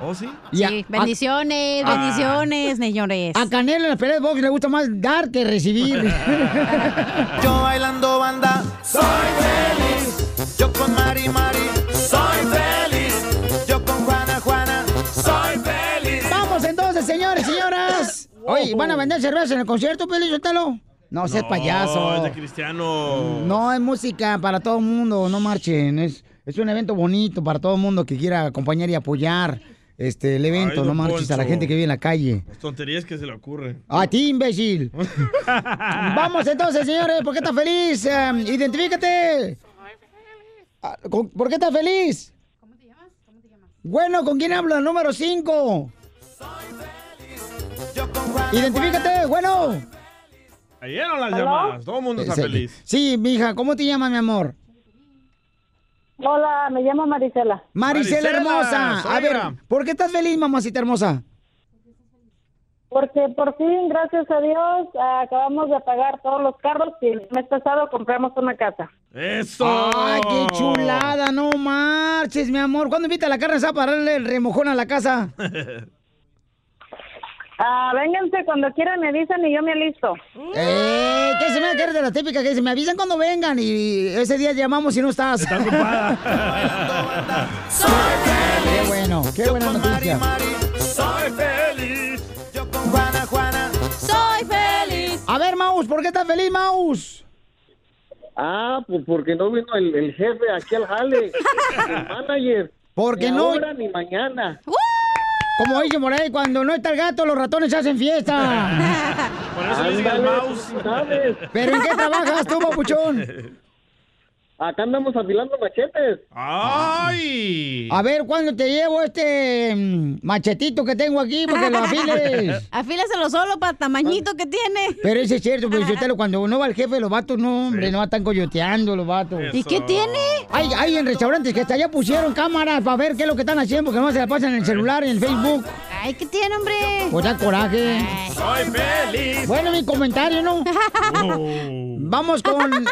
¿Oh, sí? Sí, bendiciones, ah. bendiciones, señores. A Canelo en la pelea de box le gusta más dar que recibir. Yo bailando banda, soy feliz. Yo con Mari Mari, soy feliz. Yo con Juana Juana, soy feliz. Vamos entonces, señores, señoras. Oye, ¿van a vender cerveza en el concierto, Pelizotelo? Sotelo? No, seas payaso. No, es de cristiano. No, es música para todo el mundo, no marchen. Es, es un evento bonito para todo el mundo que quiera acompañar y apoyar este, el evento. Ay, no marches a la gente que vive en la calle. Las tonterías que se le ocurren. A ti, imbécil. Vamos entonces, señores. ¿Por qué estás feliz? Eh, identifícate. Ah, ¿con- ¿Por qué estás feliz? Bueno, ¿con quién habla? Número 5. Identifícate, bueno. Cayeron las ¿Aló? llamadas. Todo el mundo está Sí, feliz. Sí, mija, ¿cómo te llamas, mi amor? Hola, me llamo Marisela. Maricela, Marisela, hermosa. A ver. ¿por qué estás feliz, mamacita hermosa? Porque por fin, gracias a Dios, acabamos de pagar todos los carros y el mes pasado compramos una casa. ¡Eso! ¡Ay, qué chulada! No marches, mi amor. ¿Cuándo invita a la carne asada para darle el remojón a la casa? Ah, vénganse cuando quieran, me dicen y yo me alisto. Eh, ¿Qué se me a de la típica que dice? Me avisan cuando vengan y ese día llamamos si no estás. Está ocupada. Qué bueno, qué buena noticia. Soy feliz. Yo con Juana, Juana. Soy feliz. A ver, Maus, ¿por qué estás feliz, Maus? Ah, pues porque no vino el, el jefe aquí al jale, el manager. Porque ni no- ahora ni mañana. Como dice Moray, cuando no está el gato, los ratones hacen fiesta. Por eso le dicen Ándale, mouse. ¿Pero en qué trabajas tú, papuchón? Acá andamos afilando machetes. ¡Ay! A ver, ¿cuándo te llevo este mm, machetito que tengo aquí? Porque lo afiles. Afílaselo solo para tamañito que tiene. Pero eso es cierto, pero yo te lo- cuando no va el jefe, los vatos no, hombre, no están coyoteando los vatos. ¿Y qué tiene? Hay, hay en restaurantes que hasta allá pusieron cámaras para ver qué es lo que están haciendo, porque no se la pasan en el celular, en el Facebook. Ay, ¿qué tiene, hombre? Pues da coraje. Soy feliz. Bueno, mi comentario, ¿no? Vamos con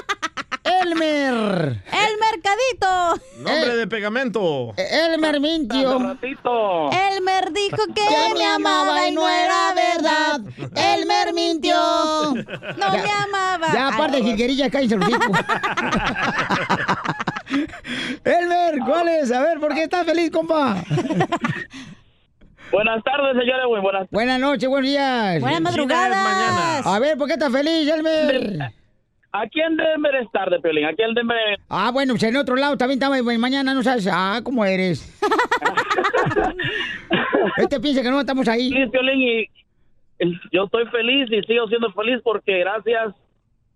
Elmer. El mercadito. Nombre de pegamento. Elmer Mintio. Elmer dijo que Que me amaba y no era verdad. Elmer mintió. No Ya- me amaba. Ya, aparte de jilguerilla, cállense los hijos. Elmer, ¿cuál es? A ver, ¿por qué estás feliz, compa? Buenas tardes, señores. Buenas Buenas noches, buenos días. Buenas madrugadas. A ver, ¿por qué estás feliz, Elmer? Aquí en Denver es tarde, Piolín. Aquí en Denver Ah, bueno, pues en otro lado también estaba mañana, no sabes. Ah, ¿cómo eres? este piensa que no estamos ahí. Sí, Piolín, y yo estoy feliz y sigo siendo feliz porque gracias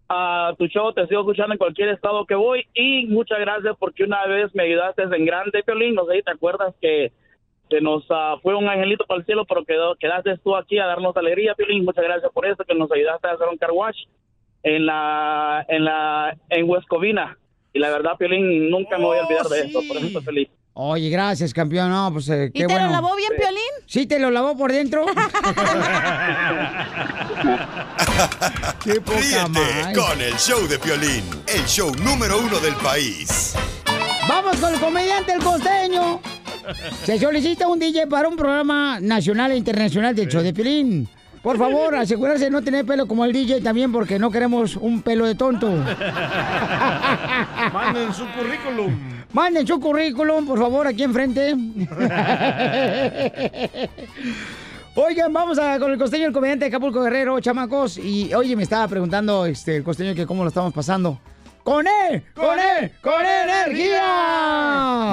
a tu show te sigo escuchando en cualquier estado que voy y muchas gracias porque una vez me ayudaste en grande, Piolín. No sé si te acuerdas que se nos ah, fue un angelito para el cielo, pero quedó, quedaste tú aquí a darnos alegría, Piolín. Muchas gracias por eso, que nos ayudaste a hacer un car wash en la en la en West Covina. Y la verdad, Piolín, nunca me voy a olvidar de eso, por eso estoy feliz. Oye, gracias, campeón. No, pues eh, qué ¿Y te bueno. lo lavó bien, Piolín? Sí, te lo lavó por dentro. Qué poca Ríete con el show de Piolín, el show número uno del país. Vamos con el comediante El Costeño. Se solicita un DJ para un programa nacional e internacional de show de Pilín. Por favor, asegurarse de no tener pelo como el DJ también porque no queremos un pelo de tonto. Manden su currículum. Manden su currículum, por favor, aquí enfrente. Oigan, vamos a, con el costeño, el comediante de Acapulco Guerrero, chamacos. Y oye, me estaba preguntando este, el costeño que cómo lo estamos pasando. ¡Con él! ¡Con él! ¡Con energía!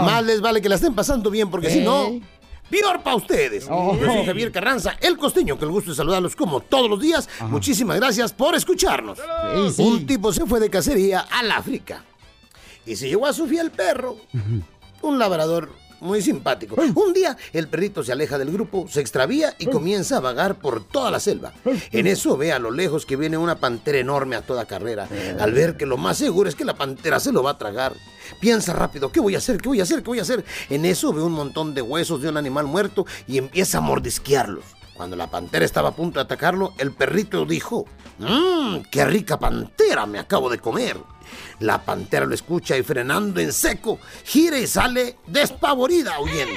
Más les vale que la estén pasando bien, porque si no. Peor para ustedes. Oh. Yo soy Javier Carranza, el costeño, que el gusto de saludarlos como todos los días. Muchísimas gracias por escucharnos. Sí, sí. Un tipo se fue de cacería al África y se llevó a su fiel perro, un labrador muy simpático. Un día el perrito se aleja del grupo, se extravía y comienza a vagar por toda la selva. En eso ve a lo lejos que viene una pantera enorme a toda carrera. Al ver que lo más seguro es que la pantera se lo va a tragar. Piensa rápido, ¿qué voy a hacer? ¿Qué voy a hacer? ¿Qué voy a hacer? En eso ve un montón de huesos de un animal muerto y empieza a mordisquearlos. Cuando la pantera estaba a punto de atacarlo, el perrito dijo, ¡Mmm, qué rica pantera me acabo de comer! La pantera lo escucha y frenando en seco, gira y sale despavorida huyendo.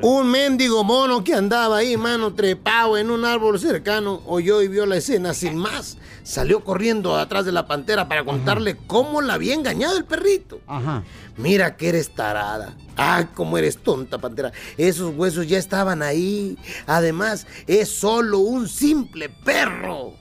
Un mendigo mono que andaba ahí, mano, trepado en un árbol cercano, oyó y vio la escena sin más. Salió corriendo atrás de la pantera para contarle cómo la había engañado el perrito. Ajá. Mira que eres tarada. Ah, cómo eres tonta, pantera. Esos huesos ya estaban ahí. Además, es solo un simple perro,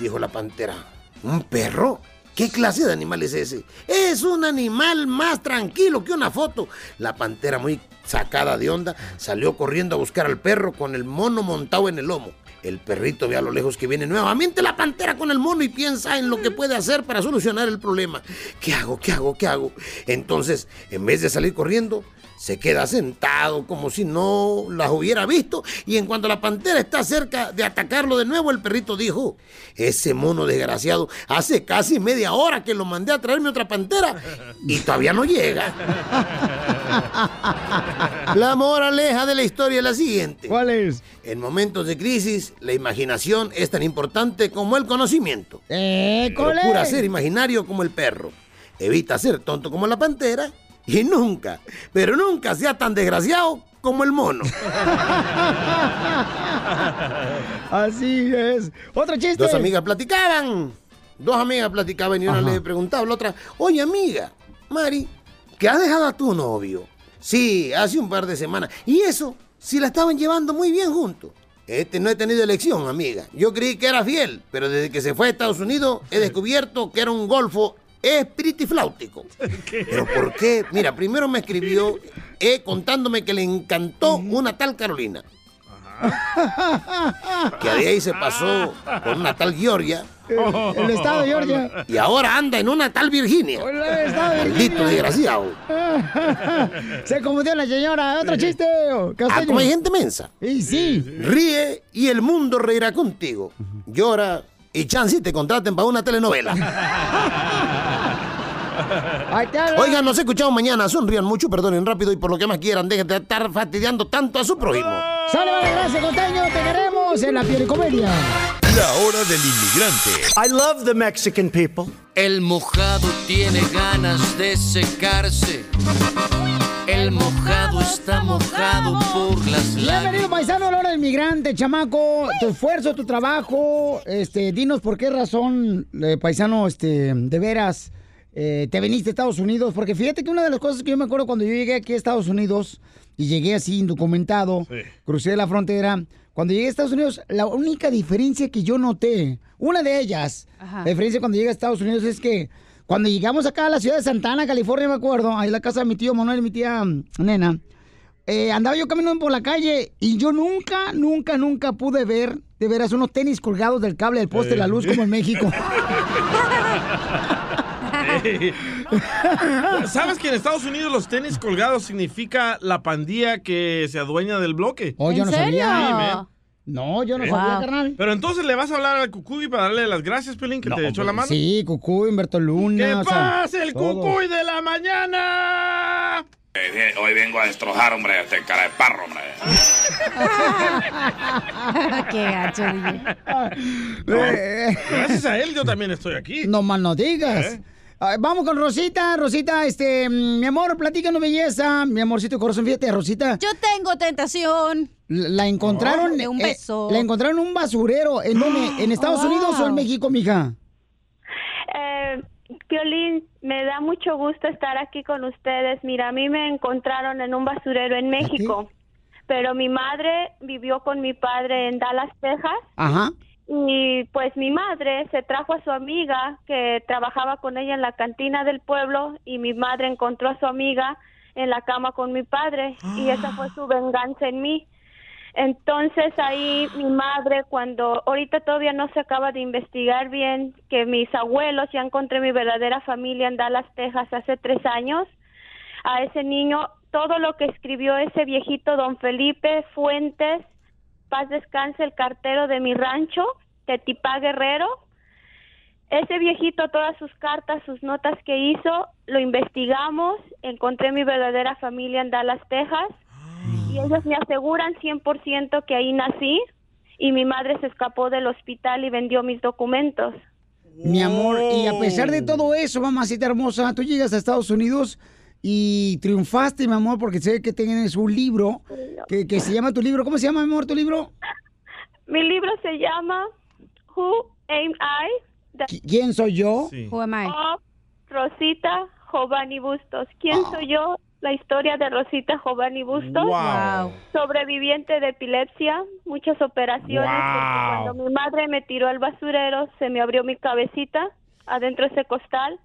dijo la pantera. ¿Un perro? ¿Qué clase de animal es ese? Es un animal más tranquilo que una foto. La pantera, muy sacada de onda, salió corriendo a buscar al perro con el mono montado en el lomo. El perrito ve a lo lejos que viene nuevamente la pantera con el mono y piensa en lo que puede hacer para solucionar el problema. ¿Qué hago? ¿Qué hago? ¿Qué hago? Entonces, en vez de salir corriendo, se queda sentado como si no las hubiera visto y en cuanto la pantera está cerca de atacarlo de nuevo, el perrito dijo, ese mono desgraciado, hace casi media hora que lo mandé a traerme otra pantera y todavía no llega. La moraleja de la historia es la siguiente. ¿Cuál es? En momentos de crisis, la imaginación es tan importante como el conocimiento. École. Procura ser imaginario como el perro. Evita ser tonto como la pantera. Y nunca, pero nunca sea tan desgraciado como el mono. Así es. Otro chiste. Dos amigas platicaban. Dos amigas platicaban y una Ajá. le preguntaba a la otra, oye amiga, Mari, ¿que has dejado a tu novio? Sí, hace un par de semanas. Y eso, si la estaban llevando muy bien juntos. Este no he tenido elección, amiga. Yo creí que era fiel, pero desde que se fue a Estados Unidos he descubierto que era un golfo espiritifláutico. ¿Pero por qué? Mira, primero me escribió eh, contándome que le encantó una tal Carolina. Que de ahí se pasó con una tal Georgia. El- el estado de Georgia. Y ahora anda en una tal Virginia. El estado de Maldito Virginia. desgraciado. Se confundió la señora. Otro chiste. Ah, Casteño. como hay gente mensa. Y sí. Ríe y el mundo reirá contigo. Llora y chance te contraten para una telenovela. Oigan, nos escuchamos mañana. Sonrían mucho, perdonen rápido y por lo que más quieran, dejen de estar fastidiando tanto a su prójimo. Sale, vale, gracias, Costeño. Te queremos en la piel comedia. La hora del inmigrante. I love the Mexican people. El mojado tiene ganas de secarse. El mojado está mojado por las Bienvenido, paisano, a la hora del migrante, chamaco. Tu esfuerzo, tu trabajo. Este, dinos por qué razón, eh, paisano, este, de veras, eh, te viniste a Estados Unidos. Porque fíjate que una de las cosas que yo me acuerdo cuando yo llegué aquí a Estados Unidos y llegué así indocumentado, crucé la frontera. Cuando llegué a Estados Unidos, la única diferencia que yo noté, una de ellas, Ajá. la diferencia cuando llegué a Estados Unidos es que cuando llegamos acá a la ciudad de Santana, California, me acuerdo, ahí en la casa de mi tío Manuel y mi tía mm, Nena, eh, andaba yo caminando por la calle y yo nunca, nunca, nunca pude ver de veras unos tenis colgados del cable del poste de la luz como en México. ¿Sabes que en Estados Unidos los tenis colgados significa la pandilla que se adueña del bloque? Oh, yo ¿En no sabía. Sí. No, yo no ¿Eh? sabía, carnal. Pero entonces le vas a hablar al Cucuy para darle las gracias, Pelín, que te echó la mano. Sí, Cucuy, Humberto Luna. ¡Que o sea, el todos. Cucuy de la mañana! Hoy vengo a destrojar, hombre, este cara de parro, hombre. Qué gacho, Eh, Gracias a él yo también estoy aquí. No más no digas. ¿Eh? Vamos con Rosita, Rosita, este, mm, mi amor, platícanos belleza, mi amorcito corazón, fíjate, Rosita. Yo tengo tentación. La encontraron, De un eh, la encontraron en un basurero, ¿en dónde? ¿En Estados Wow. Unidos o en México, mija? Eh, Piolín, me da mucho gusto estar aquí con ustedes. Mira, a mí me encontraron en un basurero en México, pero mi madre vivió con mi padre en Dallas, Texas. Ajá. Y pues mi madre se trajo a su amiga que trabajaba con ella en la cantina del pueblo y mi madre encontró a su amiga en la cama con mi padre y esa fue su venganza en mí. Entonces ahí mi madre cuando ahorita todavía no se acaba de investigar bien que mis abuelos ya encontré mi verdadera familia en Dallas, Texas hace tres años a ese niño todo lo que escribió ese viejito don Felipe Fuentes paz descanse el cartero de mi rancho, Tetipá Guerrero. Ese viejito, todas sus cartas, sus notas que hizo, lo investigamos, encontré mi verdadera familia en Dallas, Texas, y ellos me aseguran 100% que ahí nací y mi madre se escapó del hospital y vendió mis documentos. Mi amor, y a pesar de todo eso, mamacita hermosa, tú llegas a Estados Unidos y triunfaste, mi amor, porque sé que tienes un libro que, que se llama tu libro. ¿Cómo se llama, mi amor, tu libro? Mi libro se llama Who Am I? ¿Qui- ¿Quién soy yo? Who am I? Rosita Giovanni Bustos. ¿Quién Ah. soy yo? La historia de Rosita Giovanni Bustos. Wow. Sobreviviente de epilepsia, muchas operaciones. Wow. Cuando mi madre me tiró al basurero, se me abrió mi cabecita adentro de ese costal.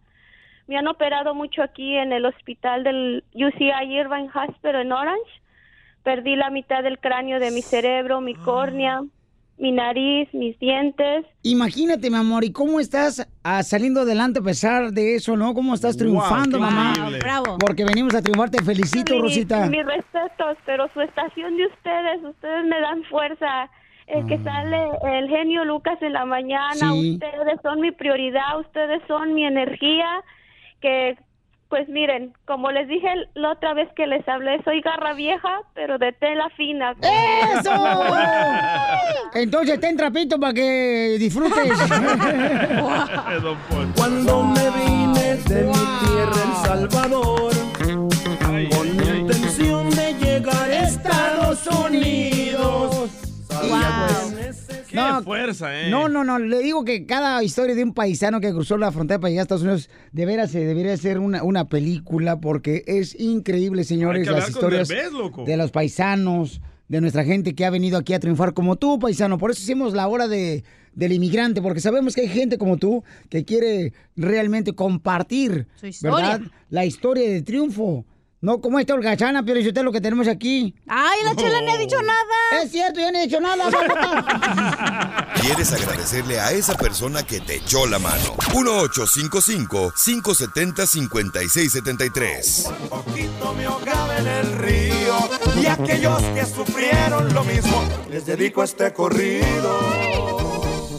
Me han operado mucho aquí en el hospital del UCI Irvine Hospital en Orange. Perdí la mitad del cráneo de mi cerebro, mi córnea, mi nariz, mis dientes. Imagínate, mi amor, ¿y cómo estás ah, saliendo adelante a pesar de eso, no? ¿Cómo estás triunfando, mamá? Bravo. Porque venimos a triunfar, te felicito, Mi- Rosita. Mis respetos, pero su estación de ustedes, ustedes me dan fuerza. El que sale el genio Lucas en la mañana, Sí. ustedes son mi prioridad, ustedes son mi energía, que pues miren, como les dije la otra vez que les hablé, soy garra vieja, pero de tela fina. ¡Eso! Entonces ten trapito para que disfrutes. Cuando me vine de mi tierra, El Salvador, con intención de llegar a Estados Unidos. Qué fuerza, ¿eh? No, no, no. Le digo que cada historia de un paisano que cruzó la frontera para llegar a Estados Unidos, de veras se debería ser una, una película porque es increíble, señores, las historias Derbez, loco. de los paisanos, de nuestra gente que ha venido aquí a triunfar como tú, paisano. Por eso hicimos la hora de, del inmigrante, porque sabemos que hay gente como tú que quiere realmente compartir, Su historia. ¿verdad? La historia de triunfo. No como esta holgachana, pero es lo que tenemos aquí. Ay, la chela ni ha dicho nada. Es cierto, yo no he dicho nada. ¿Quieres agradecerle a esa persona que te echó la mano? 1-855-570-5673. poquito me ahogaba en el río y aquellos que sufrieron lo mismo les dedico este corrido.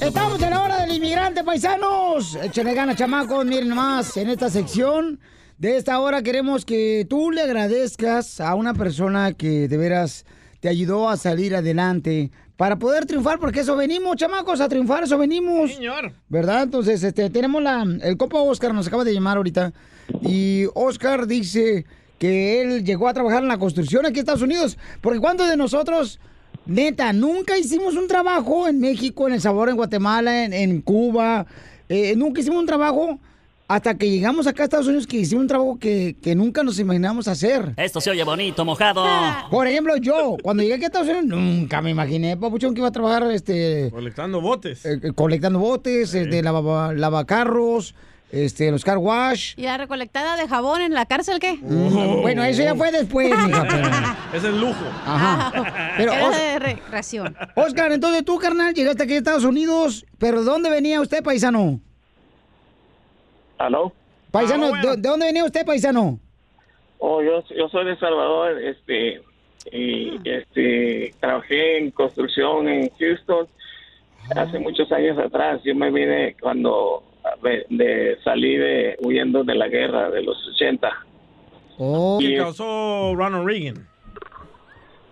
Estamos en la hora del inmigrante, paisanos. Échenle ganas, chamacos. Miren más, en esta sección de esta hora queremos que tú le agradezcas a una persona que de veras te ayudó a salir adelante para poder triunfar, porque eso venimos, chamacos, a triunfar, eso venimos. Señor. ¿Verdad? Entonces, este, tenemos la, el copa Oscar, nos acaba de llamar ahorita, y Oscar dice que él llegó a trabajar en la construcción aquí en Estados Unidos, porque ¿cuántos de nosotros, neta, nunca hicimos un trabajo en México, en El Sabor, en Guatemala, en, en Cuba, eh, nunca hicimos un trabajo hasta que llegamos acá a Estados Unidos que hicimos un trabajo que, que nunca nos imaginamos hacer. Esto se oye bonito, mojado. Por ejemplo, yo, cuando llegué aquí a Estados Unidos, nunca me imaginé, papuchón, que iba a trabajar este, Colectando botes. eh, colectando botes, este, lava- lavacarros, este, los car wash. ¿Y la recolectada de jabón en la cárcel qué? Bueno, eso ya fue después, mija, pero- Es el lujo. Ajá. Pero, Era Os- de recreación. Oscar, entonces tú, carnal, llegaste aquí a Estados Unidos, pero ¿de dónde venía usted, paisano? ¿Aló? Paisano, Ah, bueno. ¿de, de dónde venía usted, paisano? Oh, yo, yo soy de El Salvador, este, y este, trabajé en construcción en Houston hace muchos años atrás. Yo me vine cuando de, de- salí de huyendo de la guerra de los 80. Que Y- causó Ronald Reagan.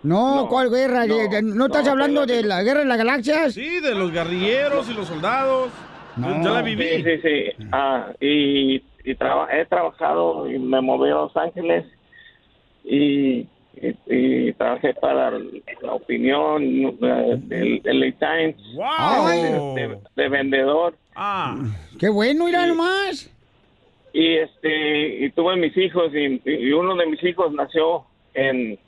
No, ¿cuál guerra? ¿No, ¿No estás hablando de la guerra de las galaxias? Sí, de los guerrilleros y los soldados. Yo- Yo la viví. Sí, sí, sí. Ah, y y traba- he trabajado y me moví a Los Ángeles y, y, y trabajé para la opinión eh, del LA Times de, de- de vendedor. Ah. Qué bueno, mira nomás. Y este y tuve mis hijos y, y uno de mis hijos nació en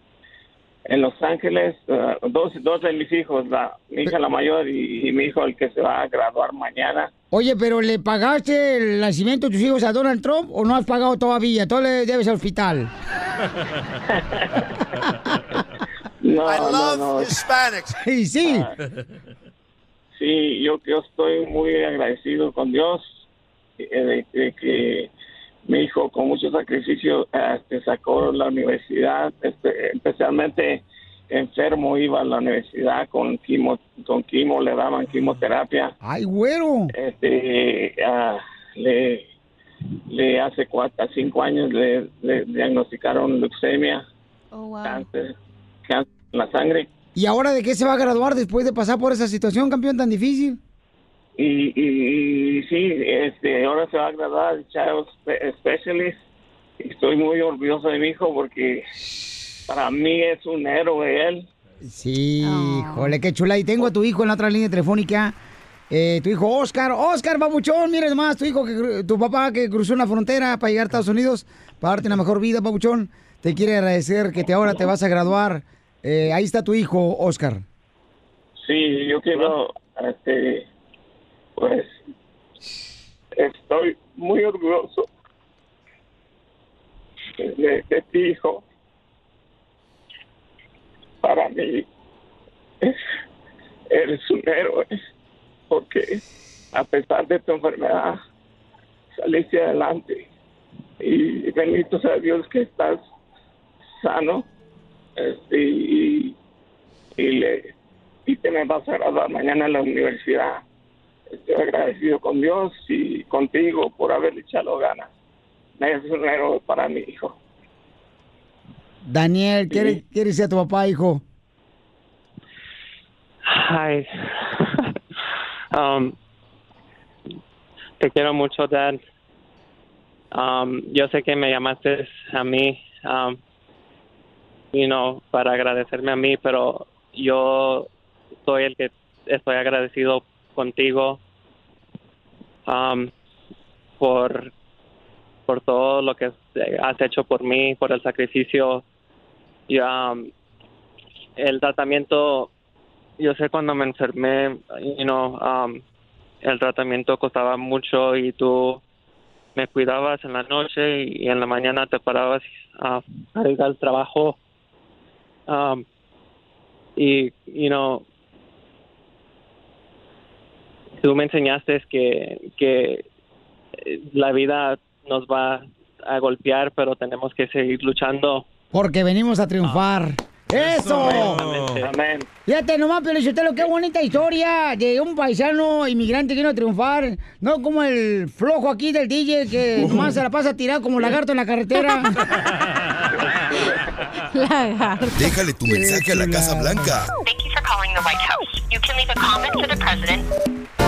en Los Ángeles, ah, dos, dos de mis hijos, la, mi hija la mayor y, y mi hijo el que se va a graduar mañana. Oye, pero ¿le pagaste el nacimiento de tus hijos a Donald Trump o no has pagado todavía? Todo le debes al hospital. No, I no, love no. Hispanics. Sí, sí. Ah, sí, yo, yo estoy muy agradecido con Dios eh, de, de que mi hijo con mucho sacrificio este, sacó la universidad, este, especialmente enfermo iba a la universidad con quimo, con quimo le daban quimioterapia. Ay, güero. Este, ah, le, le hace cuatro, cinco años le, le diagnosticaron leucemia, cáncer, cáncer en la sangre. ¿Y ahora de qué se va a graduar después de pasar por esa situación, campeón, tan difícil? Y, y, y sí, este, ahora se va a graduar el Child Spe- Specialist. Estoy muy orgulloso de mi hijo porque para mí es un héroe él. Sí, jole, qué chula. Y tengo a tu hijo en la otra línea telefónica. Eh, tu hijo Oscar. Oscar, babuchón, mira más, tu hijo, que, tu papá que cruzó una frontera para llegar a Estados Unidos, para darte una mejor vida, babuchón. Te quiere agradecer que te ahora te vas a graduar. Eh, ahí está tu hijo, Oscar. Sí, yo quiero, este, pues, estoy muy orgulloso de, ti, hijo. Para mí, es- eres un héroe, porque a pesar de tu enfermedad, saliste adelante. Y bendito sea Dios que estás sano este, y, y le y te me vas a graduar mañana en la universidad. Estoy agradecido con Dios y contigo por haberle echado ganas. Es un héroe para mi hijo. Daniel, ¿quiere, quiere ser tu papá, hijo? Hi. um, te quiero mucho, Dad. Um, yo sé que me llamaste a mí, um, you know, para agradecerme a mí, pero yo soy el que estoy agradecido contigo um, por por todo lo que has hecho por mí, por el sacrificio. Y, um, el tratamiento yo sé cuando me enfermé, you know, um, el tratamiento costaba mucho y tú me cuidabas en la noche y en la mañana te parabas a, a ir al trabajo. Um, y, you know, tú me enseñaste que, que eh, la vida nos va a golpear, pero tenemos que seguir luchando. Porque venimos a triunfar. ¡Eso! Amén. Fíjate nomás, lo qué bonita historia de un paisano inmigrante que vino a triunfar. No como el flojo aquí del DJ que nomás se la pasa tirado como lagarto en la carretera. lagarto. Déjale tu mensaje a la Casa Blanca Thank you for calling the White House. You can leave a comment for the president.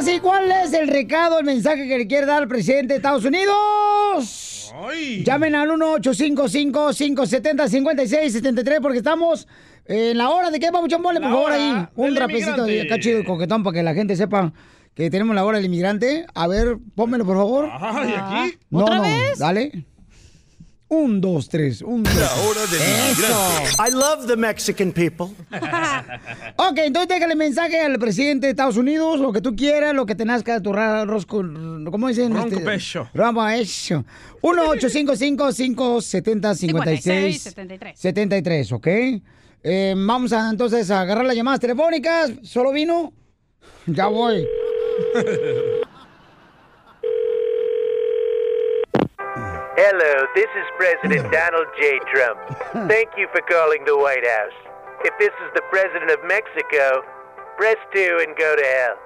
Ahora sí, ¿cuál es el recado, el mensaje que le quiere dar al presidente de Estados Unidos? Llamen al 1-855-570-5673 porque estamos en la hora de qué, Papuchón, ponle por favor ahí un del trapecito de inmigrante. acá chido y coquetón para que la gente sepa que tenemos la hora del inmigrante. A ver, pónmelo por favor. Ay, ¿aquí? No, ¿Otra no, vez? dale. Un, dos, tres, un, dos. La hora del inmigrante. I love the Mexican people. Ok, entonces déjale mensaje al presidente de Estados Unidos, lo que tú quieras, lo que te nazca de tu con... ¿Cómo dicen? Ronco Este, pecho. Ronco pecho. 1-855-570-56... 73. 73, ¿ok? Eh, vamos a entonces a agarrar las llamadas telefónicas. ¿Solo vino? Ya voy. Hello, this is President Donald J. Trump. Thank you for calling the White House. If this is the President of Mexico, press 2 and go to hell.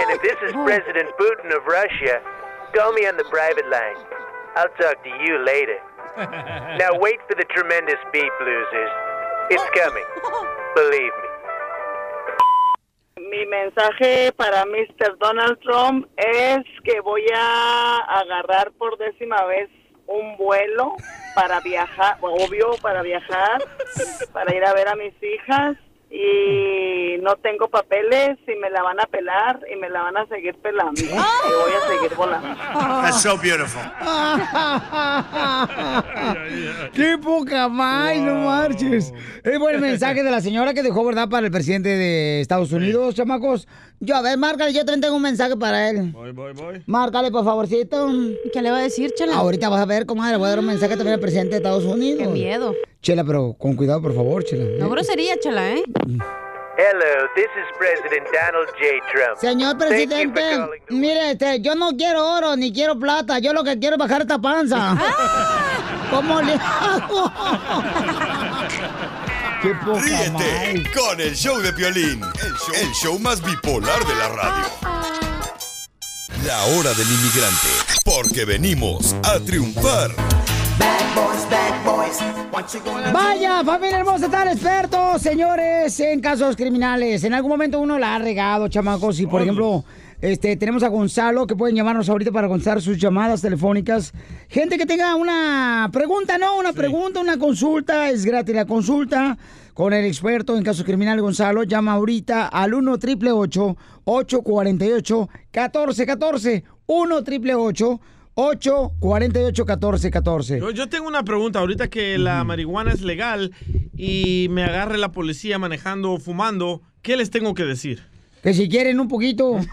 And if this is President Putin of Russia, call me on the private line. I'll talk to you later. Now wait for the tremendous beep, losers. It's coming. Believe me. Mi mensaje para Mr. Donald Trump es que voy a agarrar por décima vez un vuelo para viajar, obvio, para viajar, para ir a ver a mis hijas y no tengo papeles y me la van a pelar y me la van a seguir pelando y voy a seguir volando. That's so beautiful. ¡Qué poca más! No marches. Es buen mensaje de la señora que dejó, ¿verdad? Para el presidente de Estados Unidos, chamacos. Yo, a ver, márcale, yo también tengo un mensaje para él. Voy, voy, voy. Márcale, por favorcito. ¿Qué le va a decir, Chela? Ahorita vas a ver, comadre, le voy a dar un mensaje también al presidente de Estados Unidos. Qué miedo. Chela, pero con cuidado, por favor, Chela. No grosería, Chela, ¿eh? Hello, this is President Donald J. Trump. Señor presidente, mire, este, yo no quiero oro ni quiero plata, yo lo que quiero es bajar esta panza. ¿Cómo le hago? Qué poca Ríete madre. con el show de Piolín, el show, el show más bipolar de la radio. La hora del inmigrante, porque venimos a triunfar. Back boys, bad boys. Vaya, familia hermosa, están expertos, señores, en casos criminales. En algún momento uno la ha regado, chamacos. Y por ejemplo, este, tenemos a Gonzalo, que pueden llamarnos ahorita para contestar sus llamadas telefónicas. Gente que tenga una pregunta, no, una pregunta, una consulta, es gratis la consulta. Con el experto en casos criminales, Gonzalo, llama ahorita al 1 888 848 1414 1 888 848 1414 Yo, yo tengo una pregunta. Ahorita que la marihuana es legal y me agarre la policía manejando o fumando, ¿qué les tengo que decir? Que si quieren un poquito.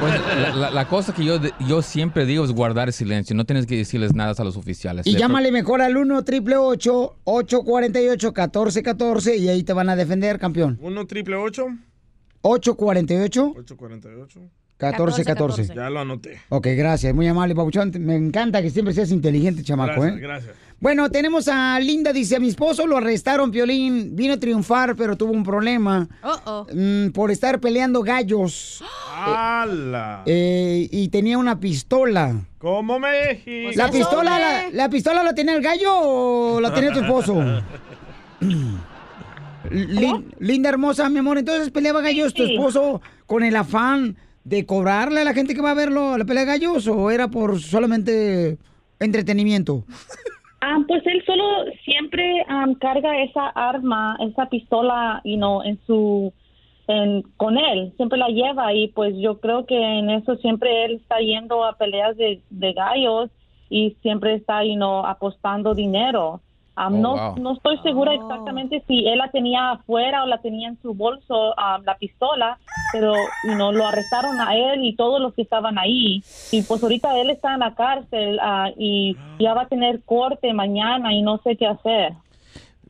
Pues la, la- la cosa que yo, yo siempre digo es guardar silencio. No tienes que decirles nada a los oficiales. Y Le- llámale mejor al 1 888 848 1414 y ahí te van a defender, campeón. 1 triple 8 848 848 1414. Ya lo anoté. Ok, gracias. Muy amable, Pabuchón. Me encanta que siempre seas inteligente, chamaco, Gracias, ¿eh? gracias. Bueno, tenemos a Linda, dice, a mi esposo lo arrestaron, Piolín, vino a triunfar, pero tuvo un problema mm, por estar peleando gallos ¡Hala! eh, y tenía una pistola. ¿Cómo me dijiste? ¿La pistola, la, la pistola la tenía el gallo o la tenía tu esposo? Lin- Linda hermosa, mi amor, entonces peleaba gallos tu esposo con el afán de cobrarle a la gente que va a verlo la pelea de gallos o era por solamente entretenimiento? Ah, pues él solo siempre am, carga esa arma, esa pistola, you know, en su, con él, siempre la lleva y pues yo creo que en eso siempre él está yendo a peleas de, de gallos y siempre está, you know, apostando dinero. Am, Oh, no, wow. no estoy segura exactamente si él la tenía afuera o la tenía en su bolso, am, la pistola, pero you know, lo arrestaron a él y todos los que estaban ahí. Y pues ahorita él está en la cárcel ah, y ya va a tener corte mañana y no sé qué hacer.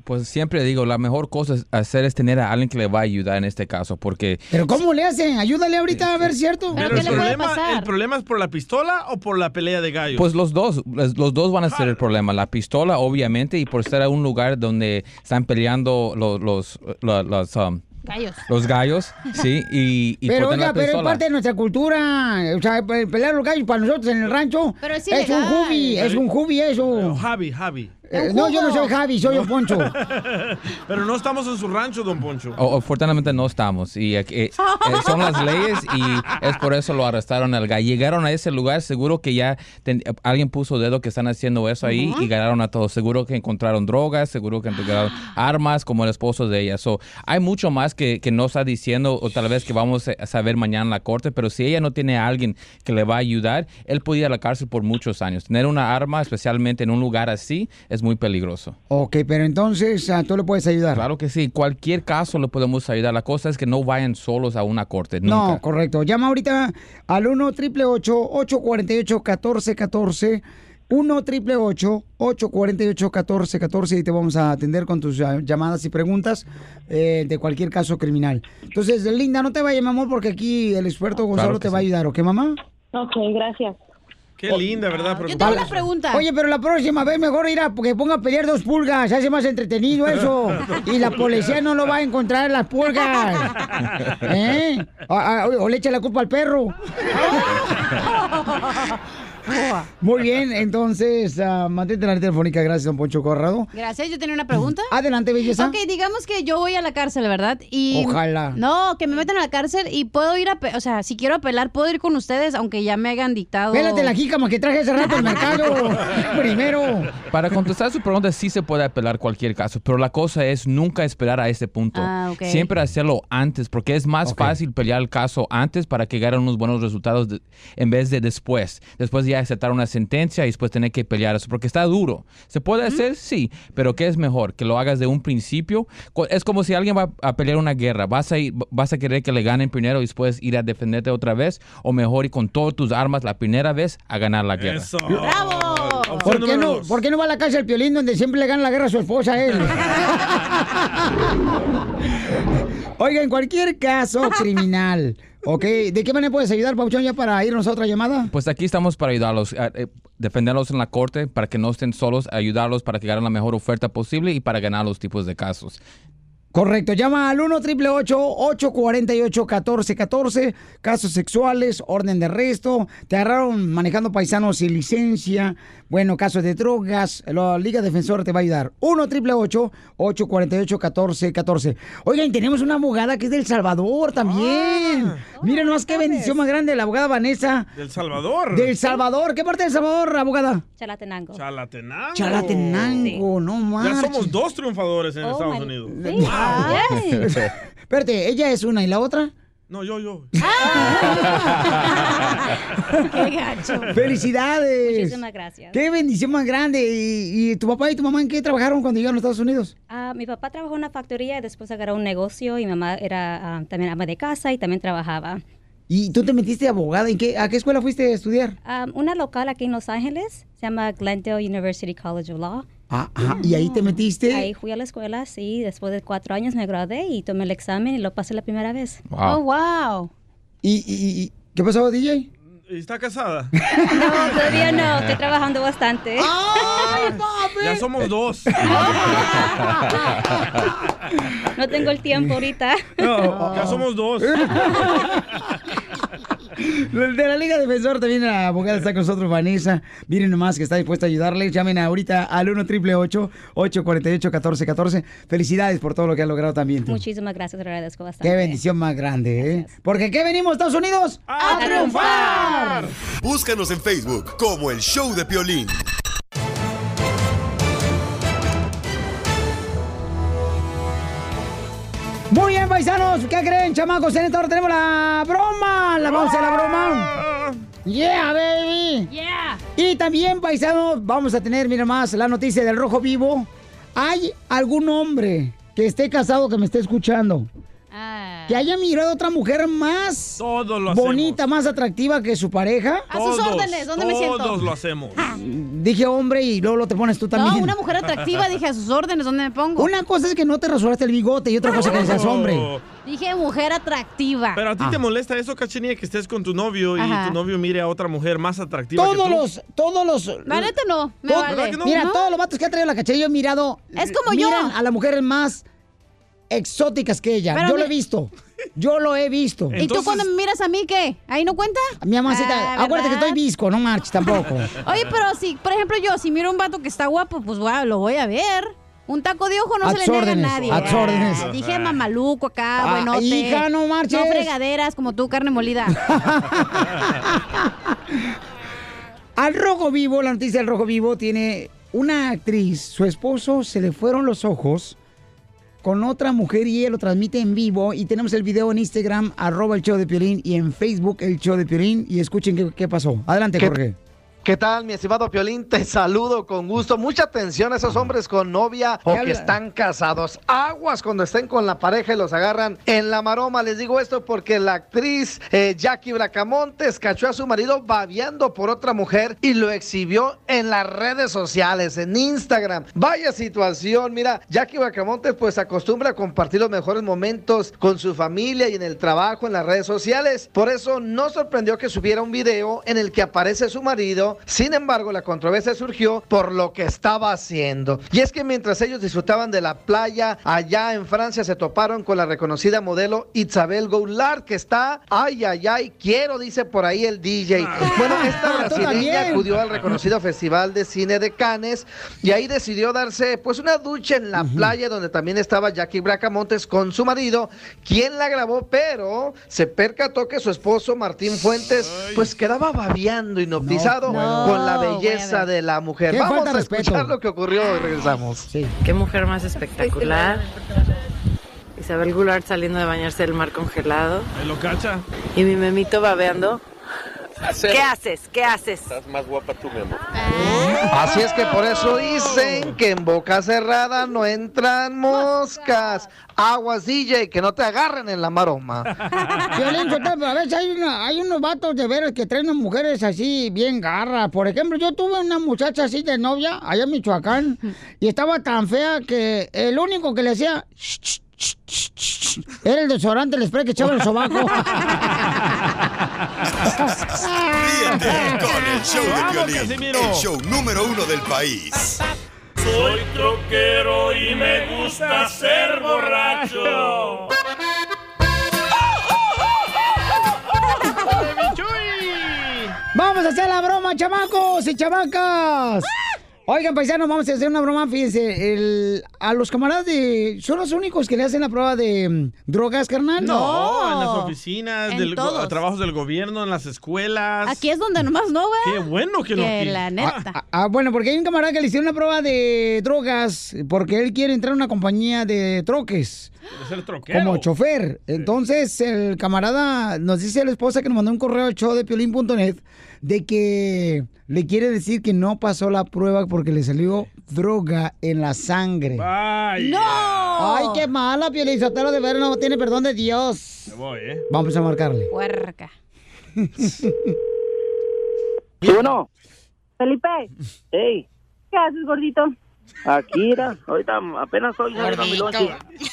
Pues siempre digo, la mejor cosa es hacer es tener a alguien que le va a ayudar en este caso, porque ¿Pero cómo le hacen? Ayúdale ahorita a ver, ¿cierto? Pero el problema, ¿El problema es por la pistola o por la pelea de gallos? Pues los dos, los los dos van a ser el problema. La pistola, obviamente, y por estar en un lugar donde están peleando los, los, las, um, Gallos. los gallos, sí, y, y Pero tener oiga, pero es parte de nuestra cultura. O sea, pe- pelear los gallos para nosotros en el rancho Pero es es un hobby, es un hobby eso. Javi, Javi. Eh, no, yo no soy Javi, soy un Poncho. Pero no estamos en su rancho, don Poncho. O- afortunadamente no estamos y eh, eh, son las leyes y es por eso lo arrestaron al gallo. Llegaron a ese lugar, seguro que ya ten- alguien puso dedo que están haciendo eso ahí y ganaron a todos. Seguro que encontraron drogas, seguro que encontraron armas como el esposo de ella. So, hay mucho más que, que no está diciendo o tal vez que vamos a saber mañana en la corte, pero si ella no tiene a alguien que le va a ayudar, él puede ir a la cárcel por muchos años. Tener una arma, especialmente en un lugar así, es muy peligroso. Ok, pero entonces ah, tú le puedes ayudar. Claro que sí, cualquier caso le podemos ayudar. La cosa es que no vayan solos a una corte. Nunca. No, correcto. Llama ahorita al 1 888 848 1414 1 888 848 1414 y te vamos a atender con tus ah, llamadas y preguntas eh, de cualquier caso criminal. Entonces, Linda, no te vayas, mi amor, porque aquí el experto Gonzalo Claro te va a ayudar, ¿ok, mamá? Ok, gracias. Qué linda, ¿verdad? Yo tengo una pregunta. Oye, pero la próxima vez mejor ir a que ponga a pelear dos pulgas, se hace más entretenido eso. Y la policía no lo va a encontrar las pulgas. ¿Eh? Ah, ah, o le echa la culpa al perro. Muy bien, entonces, ah, mantente en la telefónica. Gracias, don Poncho Corrado. Gracias, yo tenía una pregunta. Adelante, belleza. Ok, digamos que yo voy a la cárcel, ¿verdad? Y Ojalá. No, que me metan a la cárcel y puedo ir a, o sea, si quiero apelar, puedo ir con ustedes, aunque ya me hayan dictado. Pélate la jícama que traje hace rato al mercado. Primero. Para contestar su pregunta, sí se puede apelar cualquier caso, pero la cosa es nunca esperar a ese punto. Ah, ok. Siempre hacerlo antes, porque es más fácil pelear el caso antes para que ganen unos buenos resultados de- en vez de después. Después ya aceptar una sentencia y después tener que pelear eso, porque está duro. ¿Se puede hacer? Sí, pero ¿qué es mejor? Que lo hagas de un principio. Es como si alguien va a pelear una guerra. ¿Vas a, ir- vas a querer que le ganen primero y después ir a defenderte otra vez? ¿O mejor ir con todas tus armas la primera vez a ganar la guerra? ¡Bravo! ¿Por qué, no, ¿Por qué no va a la casa del Piolín donde siempre le gana la guerra a su esposa a él? Oiga, en cualquier caso criminal, ¿ok? ¿De qué manera puedes ayudar, Pauchón, ya para irnos a otra llamada? Pues aquí estamos para ayudarlos, a- eh, defenderlos en la corte, para que no estén solos, ayudarlos para que ganen la mejor oferta posible y para ganar los tipos de casos. Correcto, llama al 1 888 848 1414 casos sexuales, orden de arresto, te agarraron manejando paisanos sin licencia, bueno, casos de drogas, la Liga Defensora te va a ayudar. 1 888 848 1414 Oigan, tenemos una abogada que es del Salvador también. Miren más qué bendición más grande, la abogada Vanessa. Del Salvador. Del Salvador, ¿qué parte del Salvador, abogada? Chalatenango. Chalatenango. Chalatenango, no más. Ya somos dos triunfadores en Oh, Estados my- Unidos. Ay. Espérate, ¿ella es una y la otra? No, yo, yo. Qué gacho. ¡Felicidades! Muchísimas gracias. ¡Qué bendición más grande! ¿Y, y tu papá y tu mamá en qué trabajaron cuando llegaron a Estados Unidos? Ah, mi papá trabajó en una factoría y después agarró un negocio y mi mamá era ah, también ama de casa y también trabajaba. ¿Y tú te metiste abogada? ¿En qué, ¿A qué escuela fuiste a estudiar? Ah, una local aquí en Los Ángeles se llama Glendale University College of Law. Ah, ah, ¿Y ahí te metiste? Ahí fui a la escuela, sí, después de cuatro años me gradué y tomé el examen y lo pasé la primera vez. Wow. Oh, wow. ¿Y, y- y- qué pasó, DJ? ¿Y ¿Está casada? No, todavía no, estoy trabajando bastante. Ya somos dos. No tengo el tiempo ahorita. No, ya somos dos. De la Liga Defensor también la abogada está con nosotros, Vanessa. Miren nomás que está dispuesta a ayudarle. Llamen ahorita al 1 888 848 1414 Felicidades por todo lo que has logrado también tú. Muchísimas gracias, te agradezco bastante. Qué bendición más grande, ¿eh? Porque ¿qué venimos, Estados Unidos? ¡A triunfar! Búscanos en Facebook como el Show de Piolín. Muy bien, paisanos. ¿Qué creen, chamacos? En esta hora tenemos la broma. La vamos a la broma. Yeah, baby. Yeah. Y también, paisanos, vamos a tener, mira más, la noticia del Rojo Vivo. ¿Hay algún hombre que esté casado que me esté escuchando? Que haya mirado a otra mujer más Todos lo hacemos. bonita, más atractiva que su pareja. A sus Todos, órdenes, ¿dónde me siento? Todos lo hacemos. Dije hombre y luego lo te pones tú también. No, una mujer atractiva, dije a sus órdenes, ¿dónde me pongo? Una cosa es que no te rasuraste el bigote y otra cosa que seas hombre. Dije mujer atractiva. Pero a ti te molesta eso, Cachenía, que estés con tu novio y Ajá. tu novio mire a otra mujer más atractiva Todos que tú. los, todos los. La neta no, me vale. Mira, ¿No? todos los vatos que ha traído la cachanilla yo he mirado. Es como yo. miran a las mujeres más exóticas que ella. Pero yo mi- lo he visto. Yo lo he visto. ¿Y tú cuando me miras a mí qué? ¿Ahí no cuenta? Mi mamacita, Ah, acuérdate que estoy visco, no marches tampoco. Oye, pero si, por ejemplo, yo, si miro un vato que está guapo, pues guau, lo voy a ver. Un taco de ojo no A se le órdenes, a nadie. a tus órdenes. Ah, Dije mamaluco acá, Ah, buenote. hija, no marches. No fregaderas como tú, carne molida. Al Rojo Vivo, la noticia del Rojo Vivo tiene una actriz, su esposo se le fueron los ojos con otra mujer y él lo transmite en vivo y tenemos el video en Instagram, arroba el show de Piolín y en Facebook el show de Piolín y escuchen qué, qué pasó. Adelante, ¿Qué- Jorge. ¿Qué tal, mi estimado Piolín? Te saludo con gusto. Mucha atención a esos hombres con novia o ¿Qué que habla? están casados. Aguas cuando estén con la pareja y los agarran en la maroma. Les digo esto porque la actriz eh, Jackie Bracamontes cachó a su marido babeando por otra mujer y lo exhibió en las redes sociales, en Instagram. Vaya situación. Mira, Jackie Bracamontes pues acostumbra a compartir los mejores momentos con su familia y en el trabajo en las redes sociales. Por eso no sorprendió que subiera un video en el que aparece su marido. Sin embargo, la controversia surgió por lo que estaba haciendo. Y es que mientras ellos disfrutaban de la playa allá en Francia, se toparon con la reconocida modelo Isabel Goulart, que está, ay, ay, ay, quiero, dice por ahí el DJ. Bueno, esta Ah, brasileña acudió al reconocido Festival de Cine de Cannes y ahí decidió darse pues una ducha en la playa donde también estaba Jackie Bracamontes con su marido, quien la grabó, pero se percató que su esposo Martín Fuentes pues quedaba babeando, hipnotizado. No, con la belleza de la mujer. Qué Vamos a escuchar respeto. lo que ocurrió y regresamos. Qué mujer más espectacular. Isabel Goulart saliendo de bañarse del mar congelado. ¿Me lo cacha? Y mi memito babeando. ¿Qué haces? ¿Qué haces? Estás más guapa tú, mi amor. Así es que por eso dicen que en boca cerrada no entran moscas. Aguas DJ, que no te agarren en la maroma. Violín, a veces hay, una- hay unos vatos de veras que traen unas mujeres así bien garras. Por ejemplo, yo tuve una muchacha así de novia allá en Michoacán y estaba tan fea que el único que le hacía era el desodorante, el spray que echaba en el sobaco. Ríete con el show de Casimiro. el show número uno del país. Soy troquero y me gusta ser borracho. Vamos a hacer la broma, chamacos y chamacas. Oigan, paisanos, vamos a hacer una broma. Fíjense, el- a los camaradas de. ¿Son los únicos que le hacen la prueba de mm, drogas, carnal? No, en las oficinas, En del, go- todos. trabajos del gobierno, en las escuelas. Aquí es donde nomás no, güey. Qué bueno que no Que aquí. la neta. Ah, ah, bueno, porque hay un camarada que le hicieron una prueba de drogas porque él quiere entrar a una compañía de troques. Quiere ser troquero. Como chofer. Entonces, el camarada nos dice a la esposa que nos mandó un correo al show de piolín.net de que le quiere decir que no pasó la prueba porque le salió droga en la sangre. ¡No! ¡Ay, qué mala, Piolín! Sotelo de ver no tiene perdón de Dios. Me voy, ¿eh? Vamos a marcarle. Puerca. ¿Sí o no? Felipe, Hey, ¿qué haces, gordito? aquí, mira, ahorita apenas estoy saliendo mi.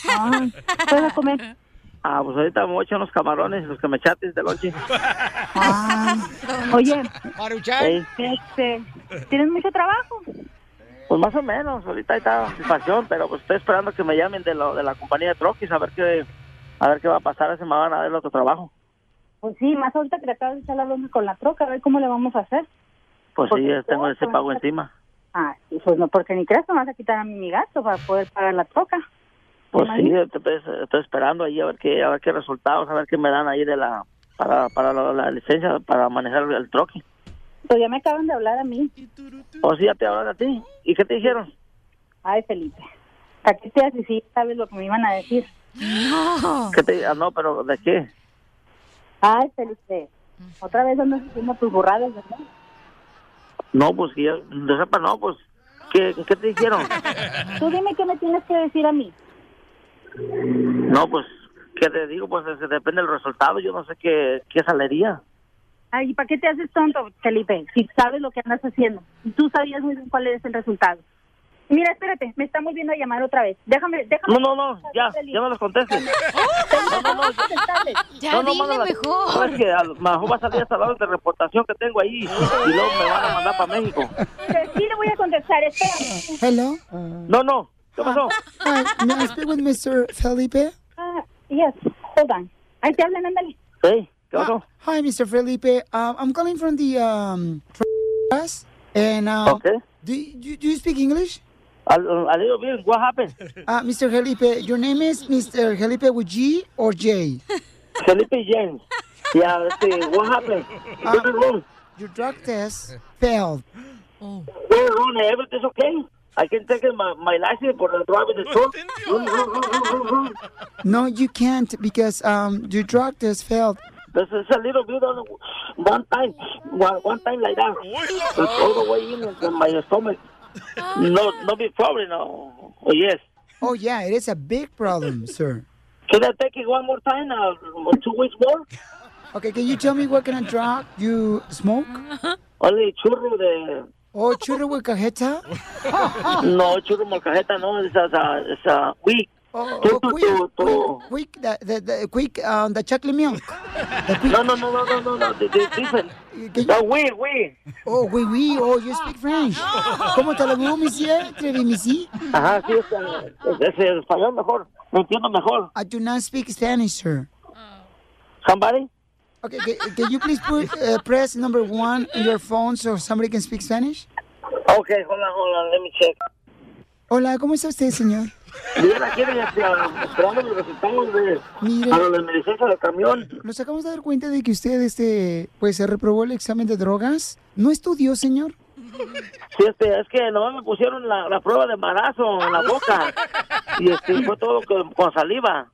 Ah, ¿qué vas a comer? Ah, pues ahorita me voy a echar unos camarones, los que me chates de lonche. Oye, Ey, este, ¿tienes mucho trabajo? pues más o menos, ahorita está satisfacción, pero pues estoy esperando que me llamen de, lo, de la compañía de troquis a ver qué, a ver qué va a pasar, a ver si me van a dar el otro trabajo. Pues sí, más ahorita que le acabas de echar la broma con la troca, a ver cómo le vamos a hacer. Pues Porque sí, tengo ese pago encima. Ah, pues no, porque ni crees que me vas a quitar a mí mi gasto para poder pagar la troca. Pues sí, estoy, estoy esperando ahí a ver qué, a ver qué resultados, a ver qué me dan ahí de la, para, para la, la licencia para manejar el troqui. Pues ya me acaban de hablar a mí. O sí, ya te hablan a ti. ¿Y qué te dijeron? Ay, Felipe, ¿a qué te haces si sabes lo que me iban a decir? ¿Qué te, ah, no, pero ¿de qué? Ay, Felipe, otra vez andas haciendo tus burradas, ¿verdad? No, pues que yo, de sepa, no, pues, ¿qué, qué te dijeron? Tú dime qué me tienes que decir a mí. No, pues, ¿qué te digo? Pues es- depende del resultado, yo no sé qué, qué salería. Ay, ¿para qué te haces tonto, Felipe? Si sabes lo que andas haciendo. Y tú sabías muy bien cuál es el resultado. Mira, espérate, me está volviendo a llamar otra vez. Déjame, déjame. No, no, no, ya, ya no los contestes. No, no, no. Ya no, no, dile mándala. mejor. No, es que a lo mejor va a salir hasta la hora de reportación que tengo ahí y luego me van a mandar para México. Sí le voy a contestar, espérame. Hello. No, no, ¿qué pasó? Hi, may I speak with Mr. Felipe? Ah, yes, hold on. Ahí te hablan, ándale. Sí, ¿qué pasó? Hi, Mr. Felipe. Um, I'm calling from the um, class, and uh, Okay. do, you, do you speak English? A, a little bit, what happened? Uh, Mr. Felipe, your name is Mr. Felipe with G or J? Felipe James. Yeah, este, what happened? What's wrong? Your drug test failed. What's wrong? Everything's okay? I can take my, my license for the driving the truck. No, you can't because um, your drug test failed. This is a little bit on one time, one, one time like that. It's all the way in, in my stomach. No, no big problem, no. Oh, yes. Oh, yeah, it is a big problem, sir. Can I take it one more time, uh, two weeks more? Okay, can you tell me what kind of drug you smoke? Only churro de... Oh, churro with cajeta? No, churro molcajeta, no, it's a, it's a, it's a weed. Oh, Tu- oh, tu- quick, tu- tu- quick, quick, the, the, the, quick, um, the chocolate milk. No, no, no, no, no, no, no, the, the different. The weed, weed. Oh, oui, oui, oh, you speak French. ¿Cómo te lo digo, monsieur? Trevimisi? Ajá, sí, es, es, es español mejor, me entiendo mejor. I do not speak Spanish, sir. Somebody? Okay, can, can you please put, uh, press number one on your phone so somebody can speak Spanish? Okay, hold on, hold on, let me check. Hola, ¿cómo está usted, señor? Bien, aquí este, esperando los resultados de, Mire. a lo de mi licencia de camión. Nos acabamos de dar cuenta de que usted, este, pues, se reprobó el examen de drogas. ¿No estudió, señor? Sí, este, es que no me pusieron la, la prueba de embarazo en la boca. Y este, fue todo con, con saliva.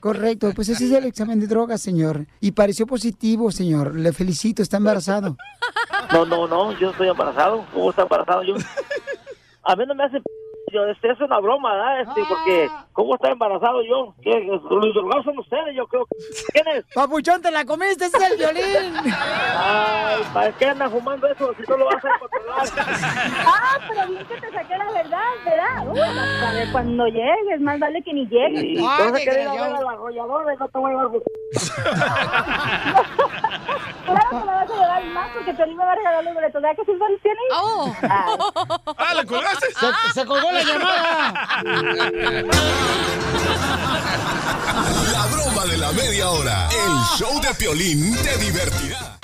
Correcto, pues ese es el examen de drogas, señor. Y pareció positivo, señor. Le felicito, está embarazado. No, no, no, yo estoy embarazado. ¿Cómo está embarazado yo? A mí no me hace... Yo, este, es una broma, ¿verdad? Este, porque... ¿Cómo está embarazado yo? ¿Qué? Los drogados son ustedes, yo creo. ¿Quién es? Papuchón, te la comiste, ese es el violín. Ay, ¿para qué andan fumando eso si no lo vas a controlar? Ah, pero bien que te saqué la verdad, ¿verdad? Uy, a ver, cuando llegues, más vale que ni llegues. Y entonces quería ir a ver a la arrolladora y no te voy a. Claro que me vas a llevar más porque Piolín me va a regalar los boletos. ¿Verdad que sí son Piolín? ¡Oh! ¡Ah, le colgaste! Se, se colgó la llamada. La broma de la media hora. El show de Piolín te divertirá.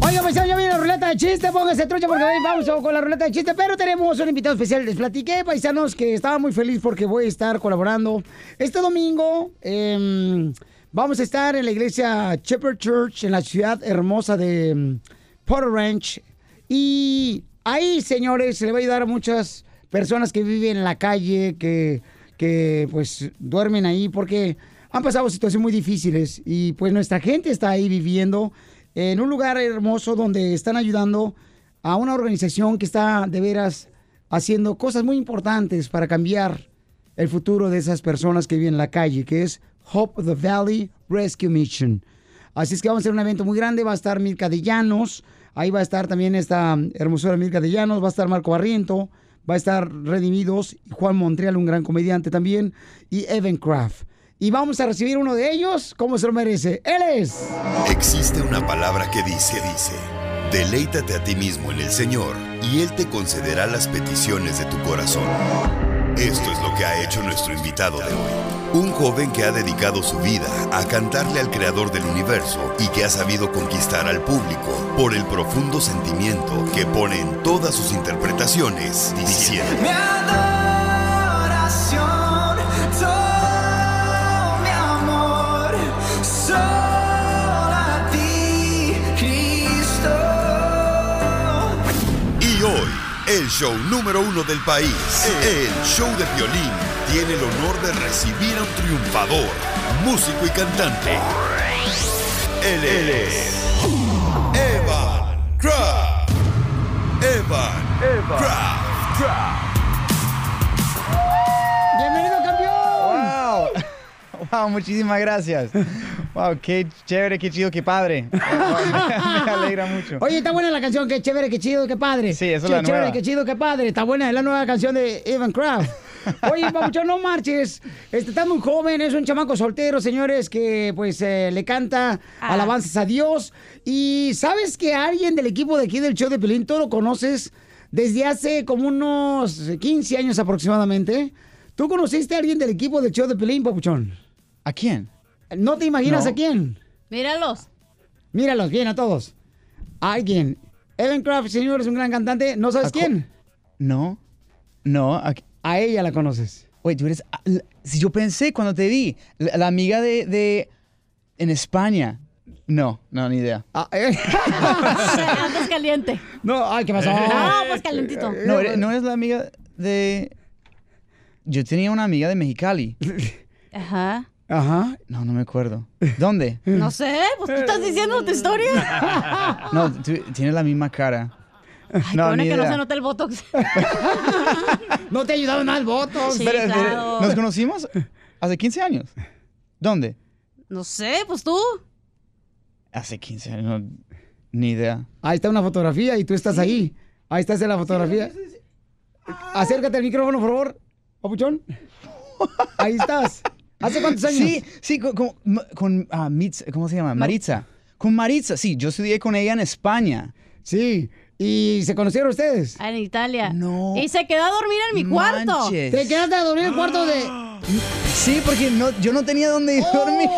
Oiga, pues ya viene la ruleta de chiste, póngase trucha porque hoy vamos con la ruleta de chiste, pero tenemos un invitado especial. Les platiqué, paisanos, que estaba muy feliz porque voy a estar colaborando. Este domingo em, vamos a estar en la iglesia Shepherd Church en la ciudad hermosa de em, Porter Ranch. Y ahí, señores, se le va a ayudar a muchas personas que viven en la calle, que, que pues duermen ahí porque han pasado situaciones muy difíciles y pues nuestra gente está ahí viviendo en un lugar hermoso donde están ayudando a una organización que está de veras haciendo cosas muy importantes para cambiar el futuro de esas personas que viven en la calle, que es Hope of the Valley Rescue Mission. Así es que vamos a hacer un evento muy grande, va a estar Mirka de Llanos, ahí va a estar también esta hermosura Mirka de Llanos, va a estar Marco Barriento, va a estar Redimidos, Juan Montreal, un gran comediante también, y Evan Kraft. Y vamos a recibir uno de ellos, como se lo merece. Él es... Existe una palabra que dice, dice, deleítate a ti mismo en el Señor y Él te concederá las peticiones de tu corazón. Esto es lo que ha hecho nuestro invitado de hoy. Un joven que ha dedicado su vida a cantarle al Creador del universo y que ha sabido conquistar al público por el profundo sentimiento que pone en todas sus interpretaciones, diciendo... Mi adoración, todo mi amor, solo a ti, Cristo. Y hoy, el show número uno del país, el show de violín, tiene el honor de recibir a un triunfador, músico y cantante. Él es Evan Kraft. Evan Kraft. ¡Bienvenido, campeón! ¡Wow! ¡Wow! Muchísimas gracias. ¡Wow! ¡Qué chévere, qué chido, qué padre! Me alegra mucho. Oye, está buena la canción, qué chévere, qué chido, qué padre. Sí, eso es Qué la chévere, nueva. qué chido, qué padre. Está buena, es la nueva canción de Evan Kraft. Oye, Pabuchón, no marches. Este, está muy joven, es un chamaco soltero, señores, que pues eh, le canta alabanzas a Dios. Y sabes que alguien del equipo de aquí del show de Pelín, tú lo conoces desde hace como unos 15 años aproximadamente. ¿Tú conociste a alguien del equipo del show de Pelín, Papuchón? ¿A quién? ¿No te imaginas No. a quién? Míralos. Míralos bien a todos. A alguien. Evan Kraft, señor, es un gran cantante. ¿No sabes quién? No, no. A, a ella la conoces. Oye, tú eres... ah, Si yo pensé cuando te vi, la, la amiga de, de... En España. No, no, ni idea. Andas caliente. No, ay, ¿qué pasó? No, pues calentito. No, eres- no eres la amiga de... Yo tenía una amiga de Mexicali. Ajá. Ajá. No, no me acuerdo. ¿Dónde? No sé, pues tú estás diciendo tu historia. No, tú- tienes la misma cara. Ay, qué bueno ni que no idea. se nota el botox. no te ayudaron nada el voto. Sí, Pero, pero, claro. ¿Nos conocimos hace 15 años? ¿Dónde? No sé, pues tú. Hace 15 años, no, ni idea. Ahí está una fotografía y tú estás ahí. Ahí estás en la fotografía. Acércate al micrófono, por favor, papuchón. Ahí estás. ¿Hace cuántos años? Sí, sí, con, con, con, ah, Mitz- ¿cómo se llama? Maritza. Con Maritza, sí, yo estudié con ella en España. Sí, ¿y se conocieron ustedes? En Italia. No. Y se quedó a dormir en mi cuarto. Manches. ¿Te quedaste a dormir en el cuarto de...? Sí, porque no, yo no tenía dónde dormir.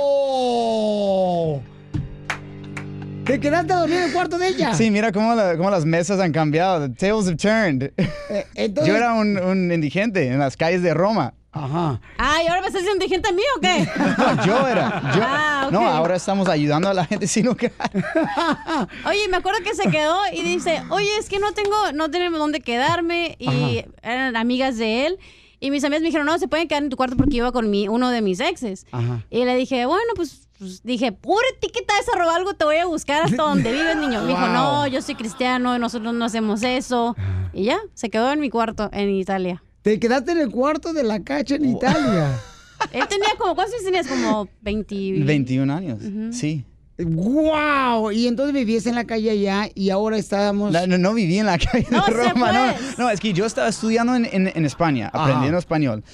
¡Oh! ¿Te quedaste a dormir en el cuarto de ella? Sí, mira cómo, la- cómo las mesas han cambiado. The tables have turned. Eh, entonces- Yo era un, un indigente en las calles de Roma. Aja. Ay, ¿ahora me estás diciendo indigente a mí o qué? No, yo era. Yo, Ah. No, ahora estamos ayudando a la gente sin hogar. Oye, me acuerdo que se quedó y dice, oye, es que no tengo, no tenemos dónde quedarme. Y eran amigas de él. Y mis amigas me dijeron, no, se pueden quedar en tu cuarto porque iba con mi, uno de mis exes. Ajá. Y le dije, bueno, pues, pues, dije, pura etiqueta de robar algo, te voy a buscar hasta donde vives, niño. Me dijo, no, yo soy cristiano, nosotros no hacemos eso. Y ya, se quedó en mi cuarto en Italia. Te quedaste en el cuarto de la cacha en Italia. Él tenía como, ¿cuántos años tenías? Como 20... 21 años, sí. ¡Wow! Y entonces vivías en la calle allá y ahora estábamos... No, no, no viví en la calle de Roma. No, pues. no, es que yo estaba estudiando en, en- en España, aprendiendo español.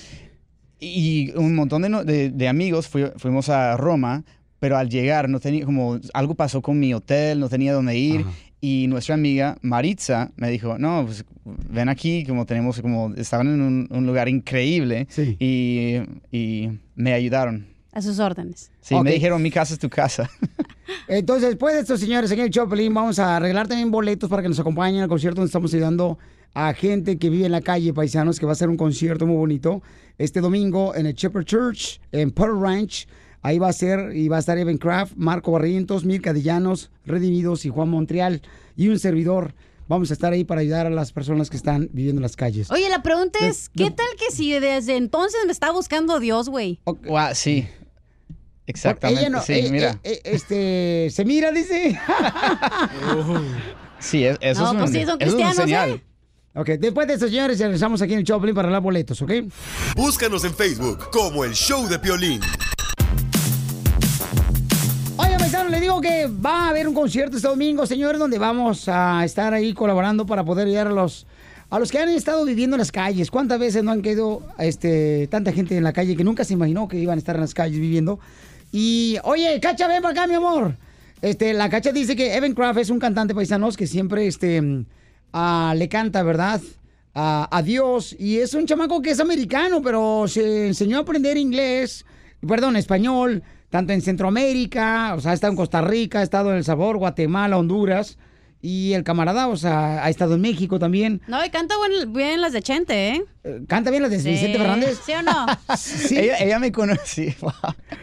Y un montón de, no- de- de amigos fui- fuimos a Roma, pero al llegar no tenía como algo pasó con mi hotel, no tenía dónde ir y nuestra amiga Maritza me dijo, no, pues ven aquí, como tenemos, como estaban en un, un lugar increíble y, y me ayudaron. A sus órdenes. Sí, me dijeron, mi casa es tu casa. Entonces, después de estos señores en el Choplin, vamos a arreglar también boletos para que nos acompañen al concierto donde estamos ayudando a gente que vive en la calle, paisanos, que va a ser un concierto muy bonito este domingo en el Shepherd Church, en Pearl Ranch. Ahí va a ser, y va a estar Evan Craft, Marco Barrientos, Mirka Dillanos, Redimidos y Juan Montreal y un servidor. Vamos a estar ahí para ayudar a las personas que están viviendo en las calles. Oye, la pregunta es, ¿qué tal que si desde entonces me está buscando Dios, güey? Guau, sí. Exactamente. Ella no, sí, eh, mira. eh, eh, este, se mira, dice. Sí, es- eso No, es un, pues sí, son eso es una cristianos, señal. ¿eh? Ok, después de estos señores, regresamos aquí en el Choplin para arreglar boletos, ¿ok? Búscanos en Facebook como el Show de Piolín. Le digo que va a haber un concierto este domingo, señores, donde vamos a estar ahí colaborando para poder ayudar a los, a los que han estado viviendo en las calles. ¿Cuántas veces no han quedado este, tanta gente en la calle que nunca se imaginó que iban a estar en las calles viviendo? Y, oye, Cacha, ven para acá, mi amor. Este, la Cacha dice que Evan Craft es un cantante paisanos que siempre este, ah, le canta, ¿verdad? A, a Dios. Y es un chamaco que es americano, pero se enseñó a aprender inglés, perdón, español, tanto en Centroamérica, o sea, ha estado en Costa Rica, ha estado en El Sabor, Guatemala, Honduras. Y el camarada, o sea, ha estado en México también. No, y canta buen- bien las de Chente, ¿eh? ¿Canta bien las de Sí. Vicente Fernández? ¿Sí o no? Ella, ella me conoce, sí, wow.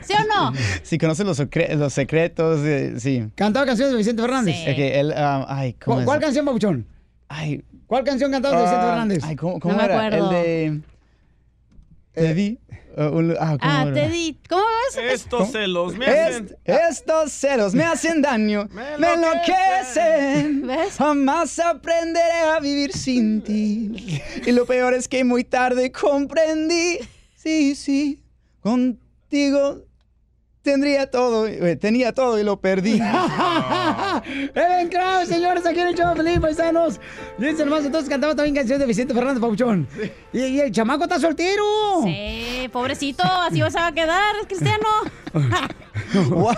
¿Sí o no? Sí, conoce los, secre- los secretos, de- sí. ¿Cantaba canciones de Vicente Fernández? Es que él, um, ay, ¿cómo ¿Cuál, canción, Pabuchón? Ay. ¿Cuál canción cantaba de Vicente Ah, Fernández? Ay, ¿cómo, cómo era? El de... Te vi. Uh, un- ah, ¿cómo Ah, te di. ¿Cómo es? Estos celos me Est- hacen... estos celos me hacen daño, me enloquecen. Jamás aprenderé a vivir sin ti. Y lo peor es que muy tarde comprendí. Sí, sí, contigo tendría todo, eh, tenía todo y lo perdí. Evan Kraus, señores, aquí en el show feliz, paisanos. Dice nomás, entonces cantaba también canciones de Vicente Fernández, Pabuchón. Y, y el chamaco está soltero. Sí, pobrecito, así vas a quedar, cristiano. Wow.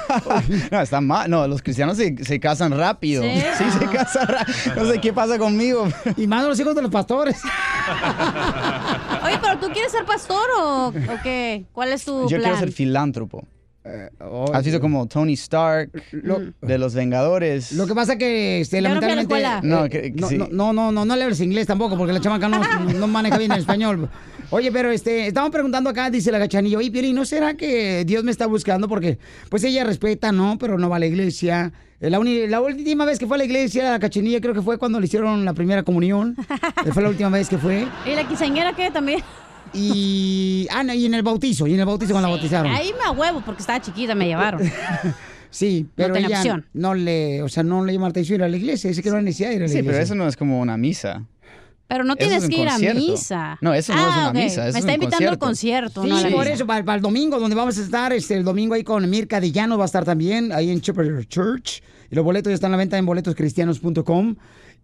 No, está mal. No, los cristianos se, se casan rápido. ¿Sí? Sí, se casan rápido. No sé qué pasa conmigo. Y más los hijos de los pastores. Oye, pero tú quieres ser pastor o, o qué? ¿Cuál es tu Yo plan? quiero ser filántropo. Oh, ¿Has visto como Tony Stark de los Vengadores? Lo que pasa que, este, la lamentablemente... escuela. No, que- que no, sí. no, no, no, no, no le hables inglés tampoco, porque la chamaca no, no maneja bien el español. Oye, pero este, estamos preguntando acá, dice la gachanilla, oye, Piolín, ¿no será que Dios me está buscando? Porque, pues ella respeta, ¿no? Pero no va a la iglesia. Eh, La, uni- la última vez que fue a la iglesia, la cachanilla, creo que fue cuando le hicieron la primera comunión. Eh, fue la última vez que fue. ¿Y la quinceañera qué también? Y, ah, no, y en el bautizo, y en el bautizo cuando la bautizaron. Ahí me a huevo porque estaba chiquita, me llevaron. Sí, pero tenía ella opción. no le, o sea, no le llama la atención ir a la iglesia, dice que no hay necesidad de ir a la Sí, iglesia. pero eso no es como una misa. Pero no tienes es que ir a misa. No, eso no es una ok. misa, eso Me es está un invitando al concierto. concierto, Sí, no por eso, para, para el domingo, donde vamos a estar, este, el domingo ahí con Mirka Dillano va a estar también, ahí en Shepherd Church. Y los boletos ya están a la venta en boletoscristianos.com.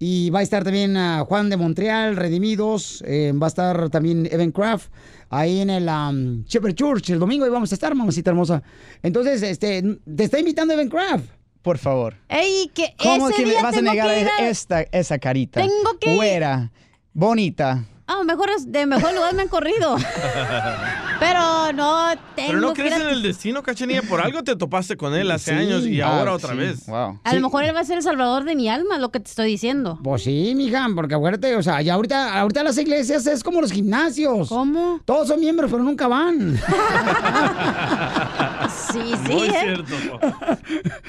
Y va a estar también a Juan de Montreal, Redimidos. eh, va a estar también Evan Craft ahí en el um, Shepherd Church. El domingo ahí vamos a estar, mamacita hermosa. Entonces, este, te está invitando Evan Craft. Por favor. Ey, que ¿Cómo ese que me día vas a negar a- esta, esa carita? Tengo que- Güera, bonita. Ah, mejor es- de mejor lugar me han corrido. Pero no tengo Pero no crees en el destino, cachanilla. Por algo te topaste con él hace Sí. años y Ah, ahora otra sí, vez. Wow. A lo mejor él va a ser el salvador de mi alma, lo que te estoy diciendo. Pues sí, mija, porque acuérdate, o sea, ya ahorita, ahorita las iglesias es como los gimnasios. ¿Cómo? Todos son miembros, pero nunca van. Sí, sí, Muy ¿eh? cierto.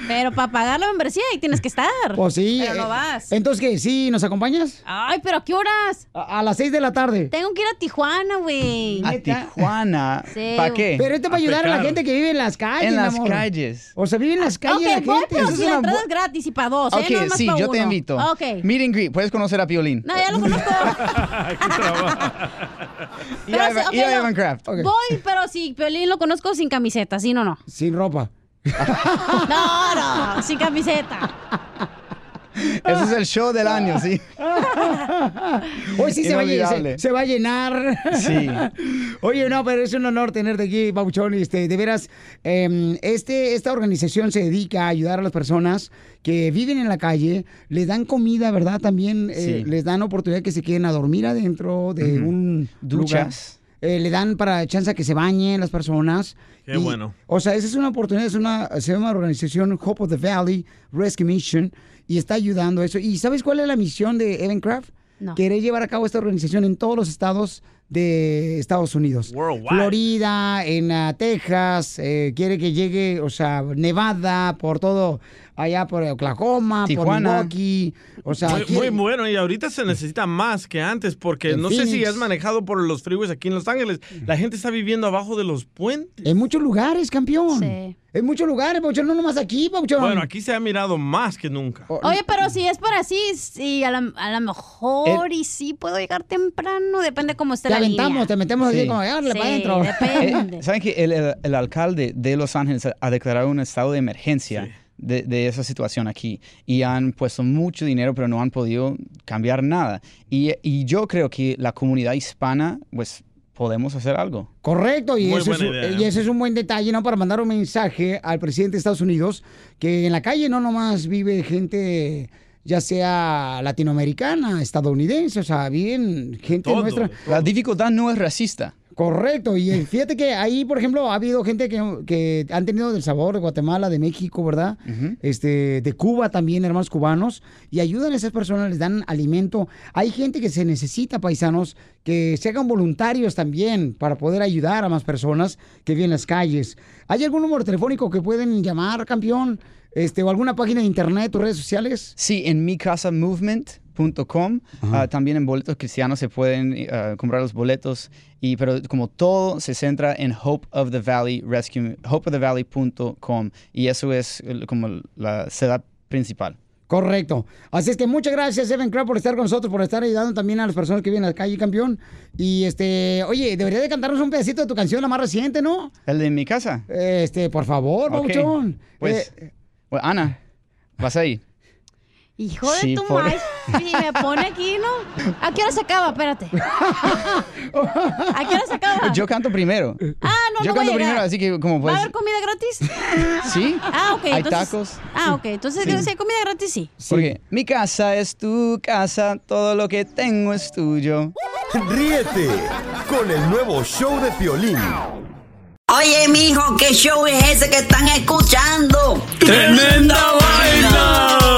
Pero para pagar la membresía ahí tienes que estar. Pues sí. Pero no eh, vas. Entonces, ¿qué? ¿Sí nos acompañas? Ay, pero ¿a qué horas? A, a las 6 de la tarde. Tengo que ir a Tijuana, güey. A Tijuana. Sí, ¿Para qué? Pero esto para ayudar a la gente que vive en las calles, en las amor. calles. O sea, vive en las calles Ok, la voy, pero si es la entrada es gratis y para dos, ¿eh? Ok, No sí, yo te invito. Ok. Meet and greet. Puedes conocer a Piolín. No, ya lo conozco. Y a sí, Evan- ok, y a no. Evan Craft. Voy, pero sí, Piolín lo conozco sin camiseta, ¿sí no no? Sin ropa. No, no, sin camiseta. Ese es el show del año, sí. Hoy sí se va, se, se va a llenar. Sí. Oye, no, pero es un honor tenerte aquí, Pauchón. Este, de veras, eh, este, esta organización se dedica a ayudar a las personas que viven en la calle, les dan comida, ¿verdad? También eh, Sí. les dan oportunidad que se queden a dormir adentro de Ujú. un Duchas. lugar. Eh, le dan para chance a que se bañen las personas. Qué bueno. O sea, esa es una oportunidad, es una, se llama organización Hope of the Valley Rescue Mission y está ayudando a eso. ¿Y sabes cuál es la misión de Evan Craft? No. Querer llevar a cabo esta organización en todos los estados de Estados Unidos. Worldwide. Florida, en ah, Texas, eh, quiere que llegue, o sea, Nevada, por todo, allá por Oklahoma, Tijuana. por Milwaukee, o sea, muy, muy bueno y ahorita se necesita más que antes porque En no sé si has manejado por los freeways aquí en Los Ángeles. La gente está viviendo abajo de los puentes. en muchos lugares, campeón. Sí. En muchos lugares, Pauchón, no nomás aquí, Pauchón. Bueno, aquí se ha mirado más que nunca. Oye, pero si es por así, sí, a lo a lo mejor y sí puedo llegar temprano, depende cómo esté Te la aventamos, línea. te metemos así Sí. como, "Árale, Sí, para adentro. depende. Eh, ¿Saben que el, el- el alcalde de Los Ángeles ha declarado un estado de emergencia de, de esa situación aquí? Y han puesto mucho dinero, pero no han podido cambiar nada. Y, y yo creo que la comunidad hispana, pues, podemos hacer algo. Correcto, y, eso es, y ese es un buen detalle, ¿no? Para mandar un mensaje al presidente de Estados Unidos, que en la calle no nomás vive gente, ya sea latinoamericana, estadounidense, o sea, viven gente nuestra. La dificultad no es racista. Correcto, y eh, fíjate que ahí, por ejemplo, ha habido gente que, que han tenido del sabor de Guatemala, de México, ¿verdad? este, de Cuba también, hermanos cubanos, y ayudan a esas personas, les dan alimento. Hay gente que se necesita, paisanos, que se hagan voluntarios también para poder ayudar a más personas que viven en las calles. ¿Hay algún número telefónico que pueden llamar, campeón? Este, o alguna página de internet o redes sociales? Sí, en micasamovement.com. ah, también en boletos cristianos se pueden ah, comprar los boletos. Y, pero como todo se centra en Hope of the Valley Rescue, hopeofthevalley.com. Y eso es como la sede principal. Correcto. Así es que muchas gracias, Evan Crab, por estar con nosotros, por estar ayudando también a las personas que viven en la calle, campeón. Y este, oye, debería de cantarnos un pedacito de tu canción, la más reciente, ¿no? ¿El de mi casa? Este, por favor, Ok. Pauchón. Pues, Eh, Ana, vas ahí. Hijo de tu por- madre. Y me pone aquí, ¿no? ¿A qué hora se acaba? Espérate. ¿A qué hora se acaba? Yo canto primero. Ah, no, Yo no voy a canto primero, así que como ¿Va pues... a haber comida gratis? Sí. Ah, ok. Hay entonces- tacos. Ah, ok. Entonces, Sí. si hay comida gratis, sí. Porque mi casa es tu casa, todo lo que tengo es tuyo. Ríete con el nuevo show de Piolín. Oye, mijo, ¿qué show es ese que están escuchando? ¡Tremenda vaina!